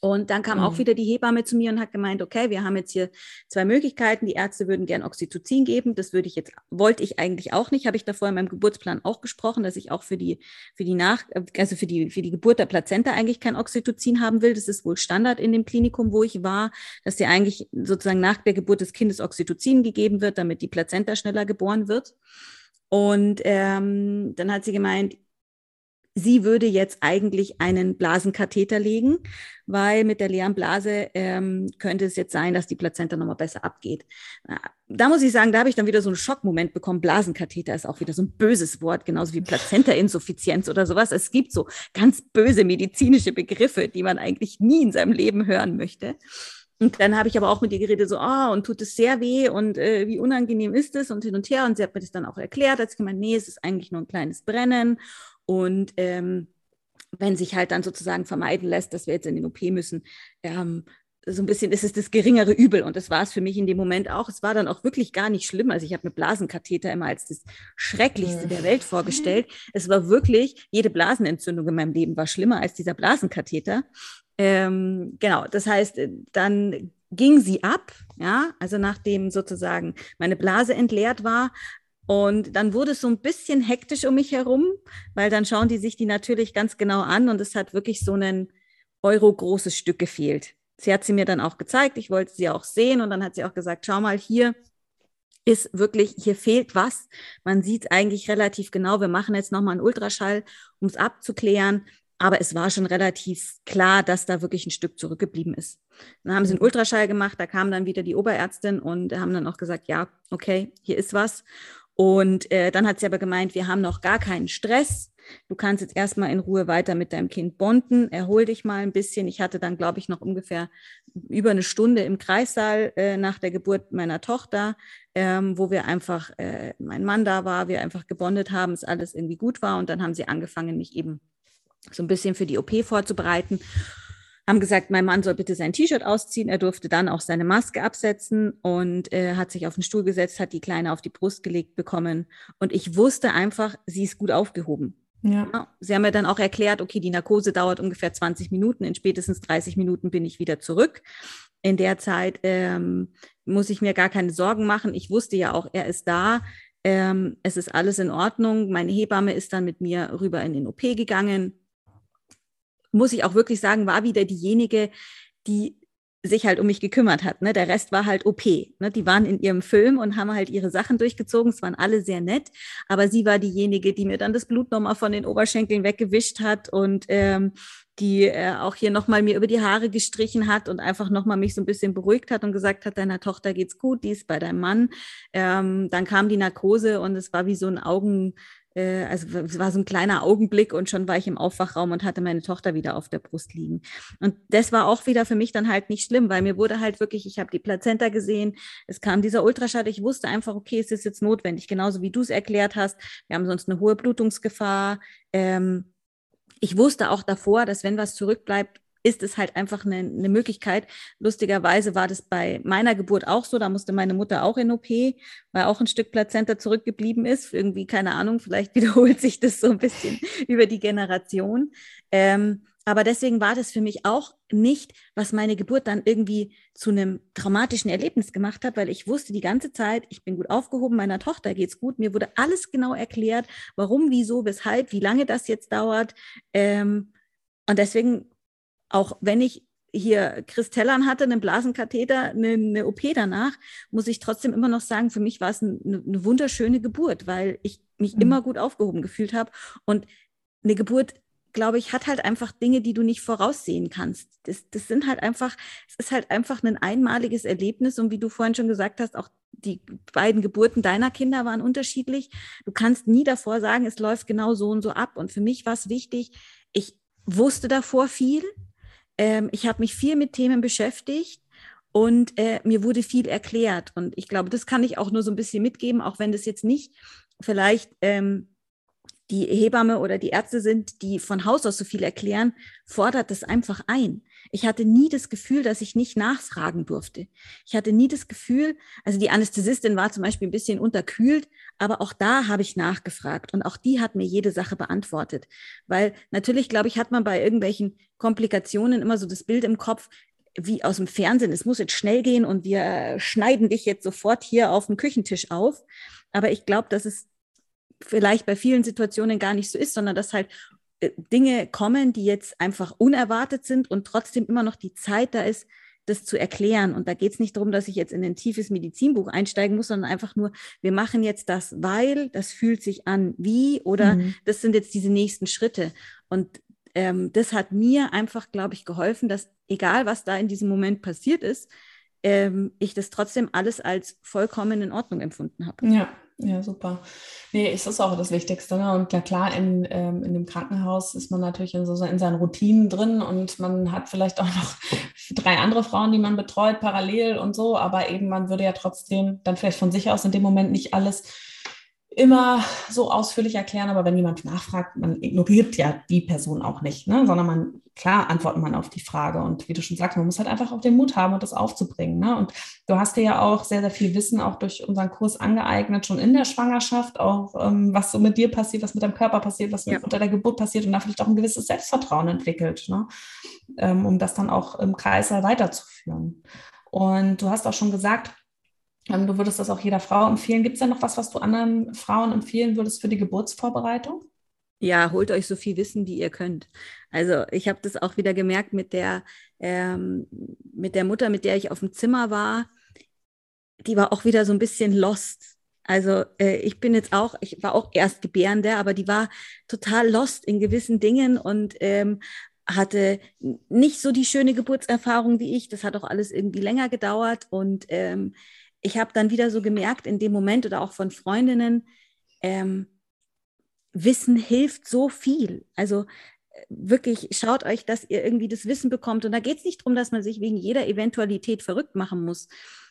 Und dann kam mhm. auch wieder die Hebamme zu mir und hat gemeint, okay, wir haben jetzt hier zwei Möglichkeiten. Die Ärzte würden gern Oxytocin geben. Das würde ich jetzt, wollte ich eigentlich auch nicht. Habe ich davor in meinem Geburtsplan auch gesprochen, dass ich auch für die, für die Nach, also für die, für die Geburt der Plazenta eigentlich kein Oxytocin haben will. Das ist wohl Standard in dem Klinikum, wo ich war, dass dir eigentlich sozusagen nach der Geburt des Kindes Oxytocin gegeben wird, damit die Plazenta schneller geboren wird. Und ähm, dann hat sie gemeint, sie würde jetzt eigentlich einen Blasenkatheter legen, weil mit der leeren Blase ähm, könnte es jetzt sein, dass die Plazenta nochmal besser abgeht. Da muss ich sagen, da habe ich dann wieder so einen Schockmoment bekommen. Blasenkatheter ist auch wieder so ein böses Wort, genauso wie Plazenta-Insuffizienz oder sowas. Es gibt so ganz böse medizinische Begriffe, die man eigentlich nie in seinem Leben hören möchte. Und dann habe ich aber auch mit ihr geredet, so, ah, oh, und tut es sehr weh und äh, wie unangenehm ist es und hin und her. Und sie hat mir das dann auch erklärt, als ich gemeint, nee, es ist eigentlich nur ein kleines Brennen und ähm, wenn sich halt dann sozusagen vermeiden lässt, dass wir jetzt in den OP müssen, ähm, so ein bisschen, es ist das geringere Übel und das war es für mich in dem Moment auch. Es war dann auch wirklich gar nicht schlimm. Also ich habe mir Blasenkatheter immer als das Schrecklichste der Welt vorgestellt. Es war wirklich, jede Blasenentzündung in meinem Leben war schlimmer als dieser Blasenkatheter. Ähm, genau, das heißt, äh, dann ging sie ab, ja, also nachdem sozusagen meine Blase entleert war, und dann wurde es so ein bisschen hektisch um mich herum, weil dann schauen die sich die natürlich ganz genau an und es hat wirklich so ein Euro großes Stück gefehlt sie hat sie mir dann auch gezeigt. Ich wollte sie auch sehen und dann hat sie auch gesagt, schau mal, hier ist wirklich, hier fehlt was. Man sieht eigentlich relativ genau. Wir machen jetzt nochmal einen Ultraschall, um es abzuklären. Aber es war schon relativ klar, dass da wirklich ein Stück zurückgeblieben ist. Dann haben sie einen Ultraschall gemacht, da kam dann wieder die Oberärztin und haben dann auch gesagt, ja, okay, hier ist was. Und äh, dann hat sie aber gemeint, wir haben noch gar keinen Stress. Du kannst jetzt erstmal in Ruhe weiter mit deinem Kind bonden, erhol dich mal ein bisschen. Ich hatte dann, glaube ich, noch ungefähr über eine Stunde im Kreissaal äh, nach der Geburt meiner Tochter, ähm, wo wir einfach, äh, mein Mann da war, wir einfach gebondet haben, es alles irgendwie gut war. Und dann haben sie angefangen, mich eben so ein bisschen für die OP vorzubereiten haben gesagt, mein Mann soll bitte sein T-Shirt ausziehen. Er durfte dann auch seine Maske absetzen und äh, hat sich auf den Stuhl gesetzt, hat die Kleine auf die Brust gelegt bekommen. Und ich wusste einfach, sie ist gut aufgehoben. Ja. ja. Sie haben mir dann auch erklärt, okay, die Narkose dauert ungefähr 20 Minuten. In spätestens 30 Minuten bin ich wieder zurück. In der Zeit ähm, muss ich mir gar keine Sorgen machen. Ich wusste ja auch, er ist da. Ähm, es ist alles in Ordnung. Meine Hebamme ist dann mit mir rüber in den OP gegangen muss ich auch wirklich sagen, war wieder diejenige, die sich halt um mich gekümmert hat. Ne? Der Rest war halt OP. Ne? Die waren in ihrem Film und haben halt ihre Sachen durchgezogen. Es waren alle sehr nett, aber sie war diejenige, die mir dann das Blut nochmal von den Oberschenkeln weggewischt hat und ähm, die äh, auch hier nochmal mir über die Haare gestrichen hat und einfach nochmal mich so ein bisschen beruhigt hat und gesagt hat, deiner Tochter geht's gut, die ist bei deinem Mann. Ähm, dann kam die Narkose und es war wie so ein Augen, äh, also es war so ein kleiner Augenblick und schon war ich im Aufwachraum und hatte meine Tochter wieder auf der Brust liegen. Und das war auch wieder für mich dann halt nicht schlimm, weil mir wurde halt wirklich, ich habe die Plazenta gesehen, es kam dieser Ultraschall, ich wusste einfach, okay, es ist jetzt notwendig, genauso wie du es erklärt hast. Wir haben sonst eine hohe Blutungsgefahr. Ähm, ich wusste auch davor, dass wenn was zurückbleibt, ist es halt einfach eine, eine, Möglichkeit. Lustigerweise war das bei meiner Geburt auch so. Da musste meine Mutter auch in OP, weil auch ein Stück Plazenta zurückgeblieben ist. Irgendwie, keine Ahnung, vielleicht wiederholt sich das so ein bisschen über die Generation. Ähm, aber deswegen war das für mich auch nicht, was meine Geburt dann irgendwie zu einem traumatischen Erlebnis gemacht hat, weil ich wusste die ganze Zeit, ich bin gut aufgehoben, meiner Tochter geht's gut. Mir wurde alles genau erklärt, warum, wieso, weshalb, wie lange das jetzt dauert. Ähm, und deswegen auch wenn ich hier Chris Tellern hatte, einen Blasenkatheter, eine, eine, OP danach, muss ich trotzdem immer noch sagen, für mich war es eine, eine wunderschöne Geburt, weil ich mich mhm. immer gut aufgehoben gefühlt habe. Und eine Geburt, glaube ich, hat halt einfach Dinge, die du nicht voraussehen kannst. Das, das sind halt einfach, es ist halt einfach ein einmaliges Erlebnis. Und wie du vorhin schon gesagt hast, auch die beiden Geburten deiner Kinder waren unterschiedlich. Du kannst nie davor sagen, es läuft genau so und so ab. Und für mich war es wichtig, ich wusste davor viel, ähm, ich habe mich viel mit Themen beschäftigt und äh, mir wurde viel erklärt. Und ich glaube, das kann ich auch nur so ein bisschen mitgeben, auch wenn das jetzt nicht vielleicht ähm, die Hebamme oder die Ärzte sind, die von Haus aus so viel erklären, fordert das einfach ein. Ich hatte nie das Gefühl, dass ich nicht nachfragen durfte. Ich hatte nie das Gefühl, also die Anästhesistin war zum Beispiel ein bisschen unterkühlt, aber auch da habe ich nachgefragt und auch die hat mir jede Sache beantwortet. Weil natürlich, glaube ich, hat man bei irgendwelchen Komplikationen immer so das Bild im Kopf, wie aus dem Fernsehen, es muss jetzt schnell gehen und wir schneiden dich jetzt sofort hier auf dem Küchentisch auf. Aber ich glaube, dass es vielleicht bei vielen Situationen gar nicht so ist, sondern dass halt Dinge kommen, die jetzt einfach unerwartet sind und trotzdem immer noch die Zeit da ist, das zu erklären. Und da geht es nicht darum, dass ich jetzt in ein tiefes Medizinbuch einsteigen muss, sondern einfach nur, wir machen jetzt das, weil das fühlt sich an wie oder mhm. das sind jetzt diese nächsten Schritte. Und ähm, das hat mir einfach, glaube ich, geholfen, dass egal was da in diesem Moment passiert ist, ähm, ich das trotzdem alles als vollkommen in Ordnung empfunden habe. Ja, ja, super. Nee, es ist auch das Wichtigste. Ne? Und ja klar, in, ähm, in dem Krankenhaus ist man natürlich in, so, in seinen Routinen drin und man hat vielleicht auch noch drei andere Frauen, die man betreut, parallel und so, aber eben man würde ja trotzdem dann vielleicht von sich aus in dem Moment nicht alles immer so ausführlich erklären, aber wenn jemand nachfragt, man ignoriert ja die Person auch nicht, ne? sondern man klar antwortet man auf die Frage. Und wie du schon sagst, man muss halt einfach auch den Mut haben und das aufzubringen. Ne? Und du hast dir ja auch sehr, sehr viel Wissen auch durch unseren Kurs angeeignet, schon in der Schwangerschaft, auch ähm, was so mit dir passiert, was mit deinem Körper passiert, was ja. unter der Geburt passiert und da vielleicht auch ein gewisses Selbstvertrauen entwickelt, ne? Ähm, um das dann auch im Kreis weiterzuführen. Und du hast auch schon gesagt, du würdest das auch jeder Frau empfehlen. Gibt es denn noch was, was du anderen Frauen empfehlen würdest für die Geburtsvorbereitung? Ja, holt euch so viel Wissen, wie ihr könnt. Also ich habe das auch wieder gemerkt mit der, ähm, mit der Mutter, mit der ich auf dem Zimmer war. Die war auch wieder so ein bisschen lost. Also äh, ich bin jetzt auch, ich war auch erst Gebärende, aber die war total lost in gewissen Dingen und ähm, hatte nicht so die schöne Geburtserfahrung wie ich. Das hat auch alles irgendwie länger gedauert. Und ähm, ich habe dann wieder so gemerkt in dem Moment oder auch von Freundinnen, ähm, Wissen hilft so viel. Also äh, wirklich schaut euch, dass ihr irgendwie das Wissen bekommt. Und da geht es nicht darum, dass man sich wegen jeder Eventualität verrückt machen muss.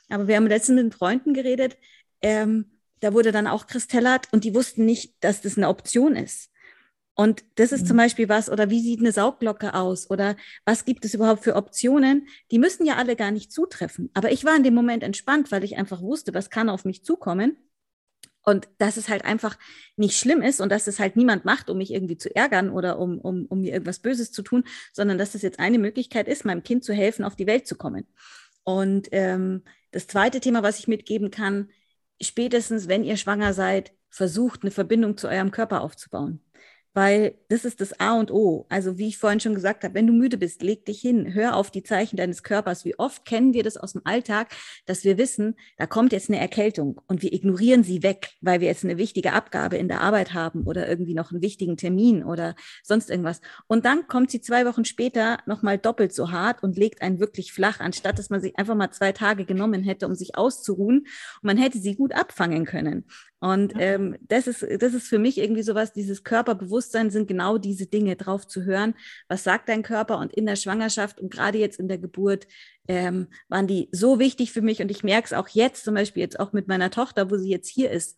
Aber wir haben letztens mit Freunden geredet, ähm, da wurde dann auch Kristellat und die wussten nicht, dass das eine Option ist. Und das ist mhm. zum Beispiel was, oder wie sieht eine Saugglocke aus? Oder was gibt es überhaupt für Optionen? Die müssen ja alle gar nicht zutreffen. Aber ich war in dem Moment entspannt, weil ich einfach wusste, was kann auf mich zukommen. Und dass es halt einfach nicht schlimm ist und dass es halt niemand macht, um mich irgendwie zu ärgern oder um, um, um mir irgendwas Böses zu tun, sondern dass es jetzt eine Möglichkeit ist, meinem Kind zu helfen, auf die Welt zu kommen. Und ähm, das zweite Thema, was ich mitgeben kann, spätestens, wenn ihr schwanger seid, versucht, eine Verbindung zu eurem Körper aufzubauen weil das ist das A und O. Also wie ich vorhin schon gesagt habe, wenn du müde bist, leg dich hin, hör auf die Zeichen deines Körpers. Wie oft kennen wir das aus dem Alltag, dass wir wissen, da kommt jetzt eine Erkältung und wir ignorieren sie weg, weil wir jetzt eine wichtige Abgabe in der Arbeit haben oder irgendwie noch einen wichtigen Termin oder sonst irgendwas. Und dann kommt sie zwei Wochen später nochmal doppelt so hart und legt einen wirklich flach, anstatt dass man sich einfach mal zwei Tage genommen hätte, um sich auszuruhen. Und man hätte sie gut abfangen können. Und ähm, das, ist, das ist für mich irgendwie sowas, dieses Körperbewusstsein sind genau diese Dinge, drauf zu hören, was sagt dein Körper und in der Schwangerschaft und gerade jetzt in der Geburt ähm, waren die so wichtig für mich und ich merke es auch jetzt, zum Beispiel jetzt auch mit meiner Tochter, wo sie jetzt hier ist.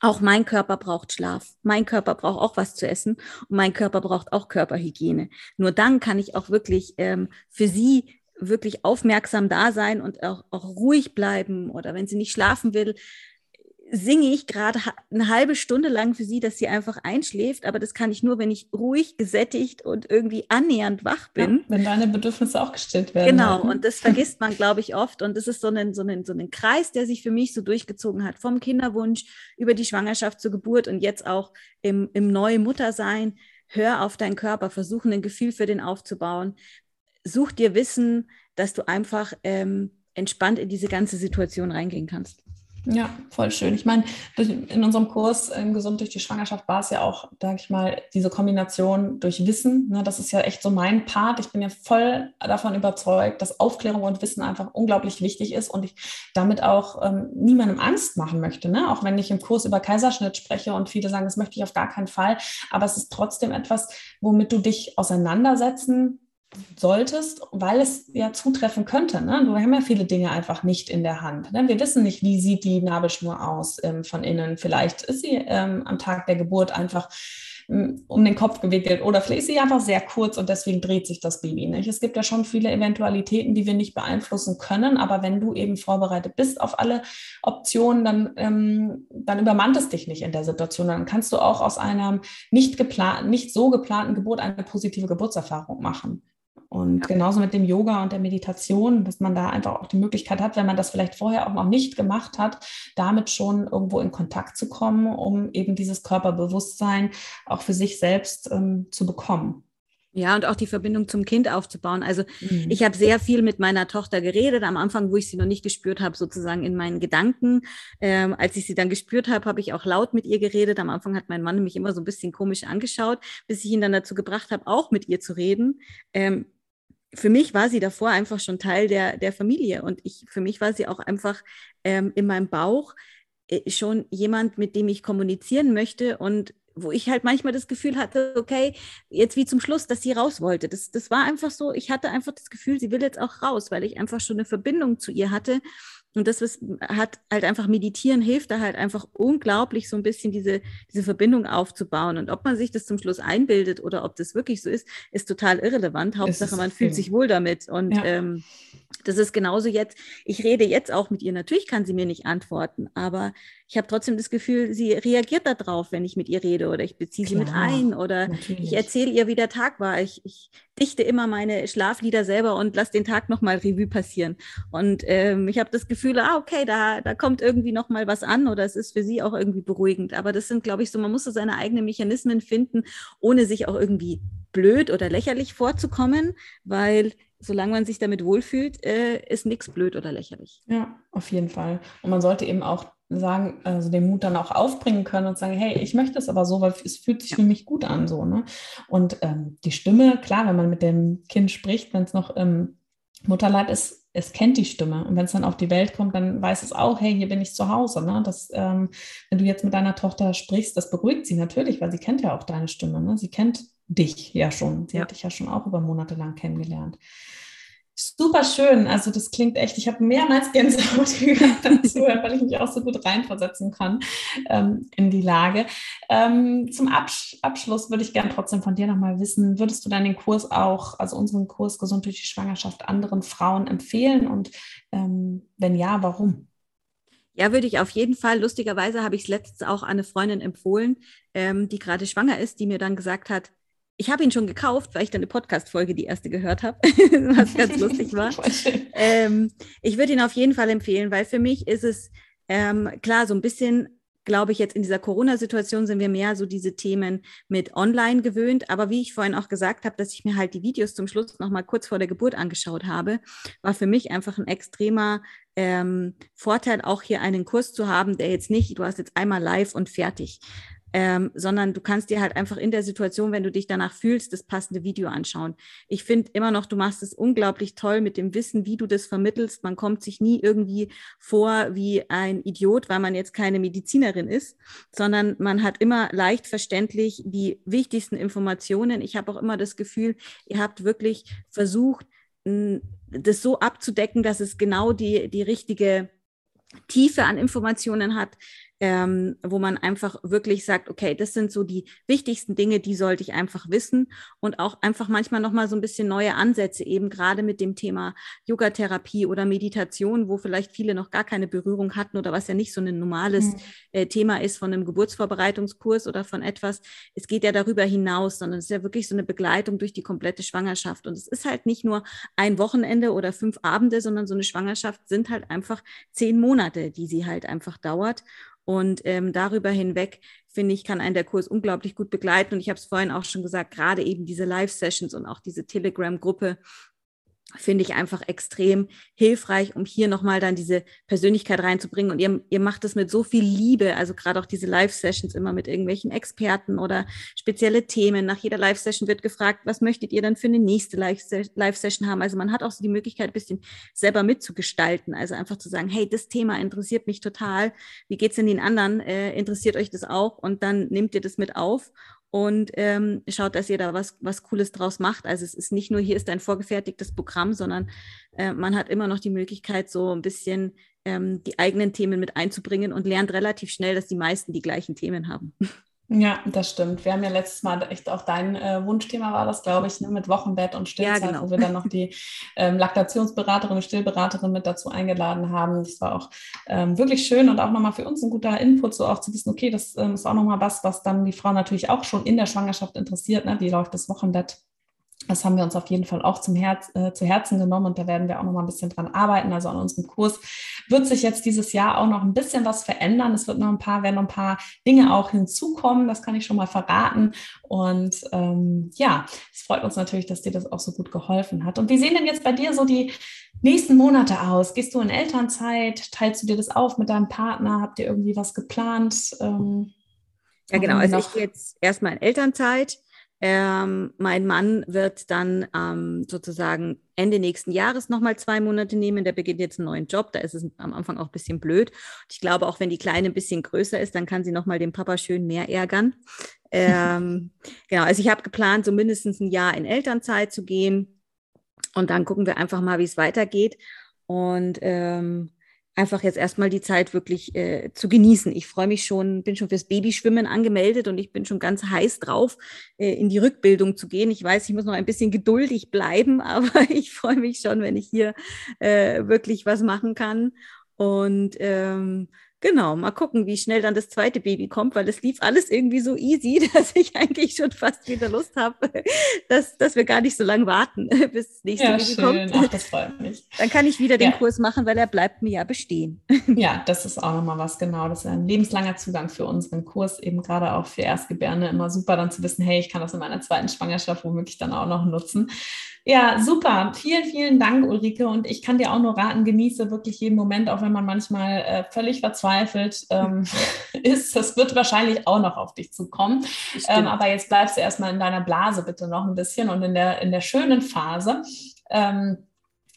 Auch mein Körper braucht Schlaf. Mein Körper braucht auch was zu essen und mein Körper braucht auch Körperhygiene. Nur dann kann ich auch wirklich ähm, für sie wirklich aufmerksam da sein und auch, auch ruhig bleiben oder wenn sie nicht schlafen will, singe ich gerade eine halbe Stunde lang für sie, dass sie einfach einschläft, aber das kann ich nur, wenn ich ruhig, gesättigt und irgendwie annähernd wach bin. Ja, wenn deine Bedürfnisse auch gestillt werden. Genau, und das vergisst man, glaube ich, oft. Und das ist so ein, so, ein, so ein Kreis, der sich für mich so durchgezogen hat, vom Kinderwunsch über die Schwangerschaft zur Geburt und jetzt auch im, im neuen Muttersein. Hör auf deinen Körper, versuche ein Gefühl für den aufzubauen. Such dir Wissen, dass du einfach ähm, entspannt in diese ganze Situation reingehen kannst. Ja, voll schön. Ich meine, in unserem Kurs ähm, Gesund durch die Schwangerschaft war es ja auch, sage ich mal, diese Kombination durch Wissen. Ne, das ist ja echt so mein Part. Ich bin ja voll davon überzeugt, dass Aufklärung und Wissen einfach unglaublich wichtig ist und ich damit auch ähm, niemandem Angst machen möchte. Ne? Auch wenn ich im Kurs über Kaiserschnitt spreche und viele sagen, das möchte ich auf gar keinen Fall. Aber es ist trotzdem etwas, womit du dich auseinandersetzen solltest, weil es ja zutreffen könnte. Ne? Wir haben ja viele Dinge einfach nicht in der Hand. Ne? Wir wissen nicht, wie sieht die Nabelschnur aus ähm, von innen. Vielleicht ist sie ähm, am Tag der Geburt einfach um den Kopf gewickelt oder vielleicht ist sie einfach sehr kurz und deswegen dreht sich das Baby nicht. Es gibt ja schon viele Eventualitäten, die wir nicht beeinflussen können, aber wenn du eben vorbereitet bist auf alle Optionen, dann, ähm, dann übermannt es dich nicht in der Situation. Dann kannst du auch aus einer nicht geplanten, nicht so geplanten Geburt eine positive Geburtserfahrung machen. Und genauso mit dem Yoga und der Meditation, dass man da einfach auch die Möglichkeit hat, wenn man das vielleicht vorher auch noch nicht gemacht hat, damit schon irgendwo in Kontakt zu kommen, um eben dieses Körperbewusstsein auch für sich selbst ähm, zu bekommen. Ja, und auch die Verbindung zum Kind aufzubauen. Also mhm. ich habe sehr viel mit meiner Tochter geredet, am Anfang, wo ich sie noch nicht gespürt habe, sozusagen in meinen Gedanken. Ähm, als ich sie dann gespürt habe, habe ich auch laut mit ihr geredet. Am Anfang hat mein Mann mich immer so ein bisschen komisch angeschaut, bis ich ihn dann dazu gebracht habe, auch mit ihr zu reden. Ähm, für mich war sie davor einfach schon Teil der, der Familie und ich, für mich war sie auch einfach ähm, in meinem Bauch äh, schon jemand, mit dem ich kommunizieren möchte und wo ich halt manchmal das Gefühl hatte, okay, jetzt wie zum Schluss, dass sie raus wollte. Das, das war einfach so, ich hatte einfach das Gefühl, sie will jetzt auch raus, weil ich einfach schon eine Verbindung zu ihr hatte und das was hat halt einfach meditieren hilft da halt einfach unglaublich so ein bisschen diese, diese Verbindung aufzubauen. Und ob man sich das zum Schluss einbildet oder ob das wirklich so ist, ist total irrelevant. Hauptsache, man fühlt sich wohl damit. Und ja. ähm, das ist genauso jetzt. Ich rede jetzt auch mit ihr. Natürlich kann sie mir nicht antworten, aber ich habe trotzdem das Gefühl, sie reagiert darauf, wenn ich mit ihr rede oder ich beziehe Klar, sie mit ein oder natürlich. ich erzähle ihr, wie der Tag war. Ich, ich dichte immer meine Schlaflieder selber und lasse den Tag nochmal Revue passieren. Und ähm, ich habe das Gefühl, ah, okay, da, da kommt irgendwie nochmal was an oder es ist für sie auch irgendwie beruhigend. Aber das sind, glaube ich, so, man muss so seine eigenen Mechanismen finden, ohne sich auch irgendwie blöd oder lächerlich vorzukommen, weil solange man sich damit wohlfühlt, äh, ist nichts blöd oder lächerlich. Ja, auf jeden Fall. Und man sollte eben auch sagen, also den Mut dann auch aufbringen können und sagen, hey, ich möchte es aber so, weil es fühlt sich für mich gut an, so, ne? Und ähm, die Stimme, klar, wenn man mit dem Kind spricht, wenn es noch im Mutterleib ist, es kennt die Stimme. Und wenn es dann auf die Welt kommt, dann weiß es auch, hey, hier bin ich zu Hause. Ne? Das, ähm, wenn du jetzt mit deiner Tochter sprichst, das beruhigt sie natürlich, weil sie kennt ja auch deine Stimme. Ne? Sie kennt dich ja schon. Sie ja. hat dich ja schon auch über Monate lang kennengelernt. Super schön. Also das klingt echt, ich habe mehrmals Gänsehaut dazu, weil ich mich auch so gut reinversetzen kann ähm, in die Lage. Ähm, zum Absch Abschluss würde ich gerne trotzdem von dir nochmal wissen, würdest du dann den Kurs auch, also unseren Kurs Gesund durch die Schwangerschaft anderen Frauen empfehlen? Und ähm, wenn ja, warum? Ja, würde ich auf jeden Fall. Lustigerweise habe ich es letztens auch eine Freundin empfohlen, ähm, die gerade schwanger ist, die mir dann gesagt hat, ich habe ihn schon gekauft, weil ich dann eine Podcast-Folge, die erste, gehört habe, was ganz lustig war. Ähm, ich würde ihn auf jeden Fall empfehlen, weil für mich ist es ähm, klar so ein bisschen glaube ich, jetzt in dieser Corona-Situation sind wir mehr so diese Themen mit online gewöhnt. Aber wie ich vorhin auch gesagt habe, dass ich mir halt die Videos zum Schluss noch mal kurz vor der Geburt angeschaut habe, war für mich einfach ein extremer ähm, Vorteil, auch hier einen Kurs zu haben, der jetzt nicht, du hast jetzt einmal live und fertig, ähm, sondern du kannst dir halt einfach in der Situation, wenn du dich danach fühlst, das passende Video anschauen. Ich finde immer noch, du machst es unglaublich toll mit dem Wissen, wie du das vermittelst. Man kommt sich nie irgendwie vor wie ein Idiot, weil man jetzt keine Medizinerin ist, sondern man hat immer leicht verständlich die wichtigsten Informationen. Ich habe auch immer das Gefühl, ihr habt wirklich versucht, das so abzudecken, dass es genau die, die richtige Tiefe an Informationen hat, ähm, wo man einfach wirklich sagt, okay, das sind so die wichtigsten Dinge, die sollte ich einfach wissen und auch einfach manchmal nochmal so ein bisschen neue Ansätze, eben gerade mit dem Thema Yogatherapie oder Meditation, wo vielleicht viele noch gar keine Berührung hatten oder was ja nicht so ein normales mhm. äh, Thema ist von einem Geburtsvorbereitungskurs oder von etwas. Es geht ja darüber hinaus, sondern es ist ja wirklich so eine Begleitung durch die komplette Schwangerschaft. Und es ist halt nicht nur ein Wochenende oder fünf Abende, sondern so eine Schwangerschaft sind halt einfach zehn Monate, die sie halt einfach dauert. Und ähm, darüber hinweg, finde ich, kann einen der Kurs unglaublich gut begleiten. Und ich habe es vorhin auch schon gesagt, gerade eben diese Live-Sessions und auch diese Telegram-Gruppe finde ich einfach extrem hilfreich, um hier nochmal dann diese Persönlichkeit reinzubringen. Und ihr, ihr macht es mit so viel Liebe, also gerade auch diese Live-Sessions immer mit irgendwelchen Experten oder spezielle Themen. Nach jeder Live-Session wird gefragt, was möchtet ihr dann für eine nächste Live-Session haben? Also man hat auch so die Möglichkeit, ein bisschen selber mitzugestalten. Also einfach zu sagen, hey, das Thema interessiert mich total. Wie geht's denn den anderen? Äh, interessiert euch das auch? Und dann nehmt ihr das mit auf und ähm, schaut, dass ihr da was, was Cooles draus macht. Also es ist nicht nur, hier ist ein vorgefertigtes Programm, sondern äh, man hat immer noch die Möglichkeit, so ein bisschen ähm, die eigenen Themen mit einzubringen und lernt relativ schnell, dass die meisten die gleichen Themen haben. Ja, das stimmt. Wir haben ja letztes Mal echt auch dein äh, Wunschthema war das, glaube ich, ne, mit Wochenbett und Stillzeit, ja, genau. wo wir dann noch die ähm, Laktationsberaterin und Stillberaterin mit dazu eingeladen haben. Das war auch ähm, wirklich schön und auch nochmal für uns ein guter Input, so auch zu wissen, okay, das ähm, ist auch nochmal was, was dann die Frau natürlich auch schon in der Schwangerschaft interessiert. Ne? Wie läuft das Wochenbett? Das haben wir uns auf jeden Fall auch zum Herz, äh, zu Herzen genommen und da werden wir auch noch mal ein bisschen dran arbeiten. Also an unserem Kurs wird sich jetzt dieses Jahr auch noch ein bisschen was verändern. Es wird noch ein paar, werden noch ein paar Dinge auch hinzukommen. Das kann ich schon mal verraten. Und ähm, ja, es freut uns natürlich, dass dir das auch so gut geholfen hat. Und wie sehen denn jetzt bei dir so die nächsten Monate aus? Gehst du in Elternzeit? Teilst du dir das auf mit deinem Partner? Habt ihr irgendwie was geplant? Ähm, ja, genau. Also ich gehe jetzt erstmal in Elternzeit Ähm, mein Mann wird dann ähm, sozusagen Ende nächsten Jahres nochmal zwei Monate nehmen. Der beginnt jetzt einen neuen Job. Da ist es am Anfang auch ein bisschen blöd. Ich glaube, auch wenn die Kleine ein bisschen größer ist, dann kann sie nochmal den Papa schön mehr ärgern. Ähm, genau, also ich habe geplant, so mindestens ein Jahr in Elternzeit zu gehen. Und dann gucken wir einfach mal, wie es weitergeht. Und ähm, einfach jetzt erstmal die Zeit wirklich äh, zu genießen. Ich freue mich schon, bin schon fürs Babyschwimmen angemeldet und ich bin schon ganz heiß drauf, äh, in die Rückbildung zu gehen. Ich weiß, ich muss noch ein bisschen geduldig bleiben, aber ich freue mich schon, wenn ich hier äh, wirklich was machen kann. Und ähm, Genau, mal gucken, wie schnell dann das zweite Baby kommt, weil es lief alles irgendwie so easy, dass ich eigentlich schon fast wieder Lust habe, dass, dass wir gar nicht so lange warten, bis das nächste ja, Baby schön. kommt. Ach, das freut mich. Dann kann ich wieder den Kurs machen, weil er bleibt mir ja bestehen. Ja, das ist auch nochmal was, genau. Das ist ein lebenslanger Zugang für unseren Kurs, eben gerade auch für Erstgebärende. Immer super dann zu wissen, hey, ich kann das in meiner zweiten Schwangerschaft womöglich dann auch noch nutzen. Ja, super. Vielen, vielen Dank, Ulrike. Und ich kann dir auch nur raten, genieße wirklich jeden Moment, auch wenn man manchmal äh, völlig verzweifelt ähm, ist. Das wird wahrscheinlich auch noch auf dich zukommen. Ähm, aber jetzt bleibst du erstmal in deiner Blase bitte noch ein bisschen und in der, in der schönen Phase. Ähm,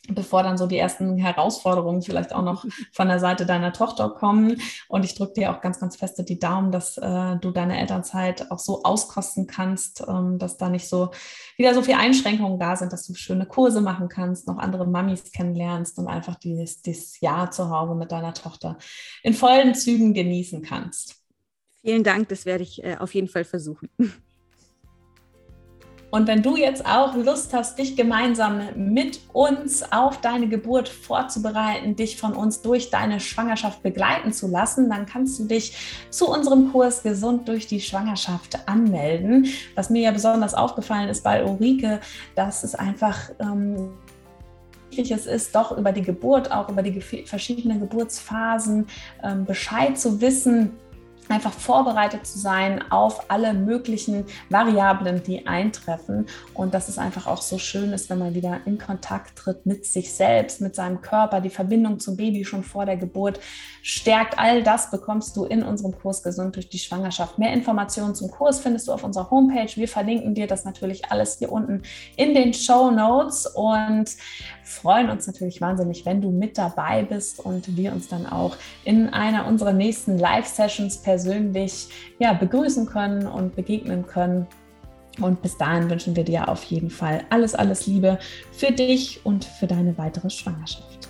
bevor dann so die ersten Herausforderungen vielleicht auch noch von der Seite deiner Tochter kommen. Und ich drücke dir auch ganz, ganz feste die Daumen, dass äh, du deine Elternzeit auch so auskosten kannst, ähm, dass da nicht so wieder so viele Einschränkungen da sind, dass du schöne Kurse machen kannst, noch andere Mamis kennenlernst und einfach dieses, dieses Jahr zu Hause mit deiner Tochter in vollen Zügen genießen kannst. Vielen Dank, das werde ich äh, auf jeden Fall versuchen. Und wenn du jetzt auch Lust hast, dich gemeinsam mit uns auf deine Geburt vorzubereiten, dich von uns durch deine Schwangerschaft begleiten zu lassen, dann kannst du dich zu unserem Kurs Gesund durch die Schwangerschaft anmelden. Was mir ja besonders aufgefallen ist bei Ulrike, dass es einfach ähm, es ist, doch über die Geburt, auch über die verschiedenen Geburtsphasen ähm, Bescheid zu wissen, einfach vorbereitet zu sein auf alle möglichen Variablen, die eintreffen. Und dass es einfach auch so schön ist, wenn man wieder in Kontakt tritt mit sich selbst, mit seinem Körper, die Verbindung zum Baby schon vor der Geburt stärkt. All das bekommst du in unserem Kurs Gesund durch die Schwangerschaft. Mehr Informationen zum Kurs findest du auf unserer Homepage. Wir verlinken dir das natürlich alles hier unten in den Show Notes und freuen uns natürlich wahnsinnig, wenn du mit dabei bist und wir uns dann auch in einer unserer nächsten Live-Sessions persönlich ja, begrüßen können und begegnen können. Und bis dahin wünschen wir dir auf jeden Fall alles, alles Liebe für dich und für deine weitere Schwangerschaft.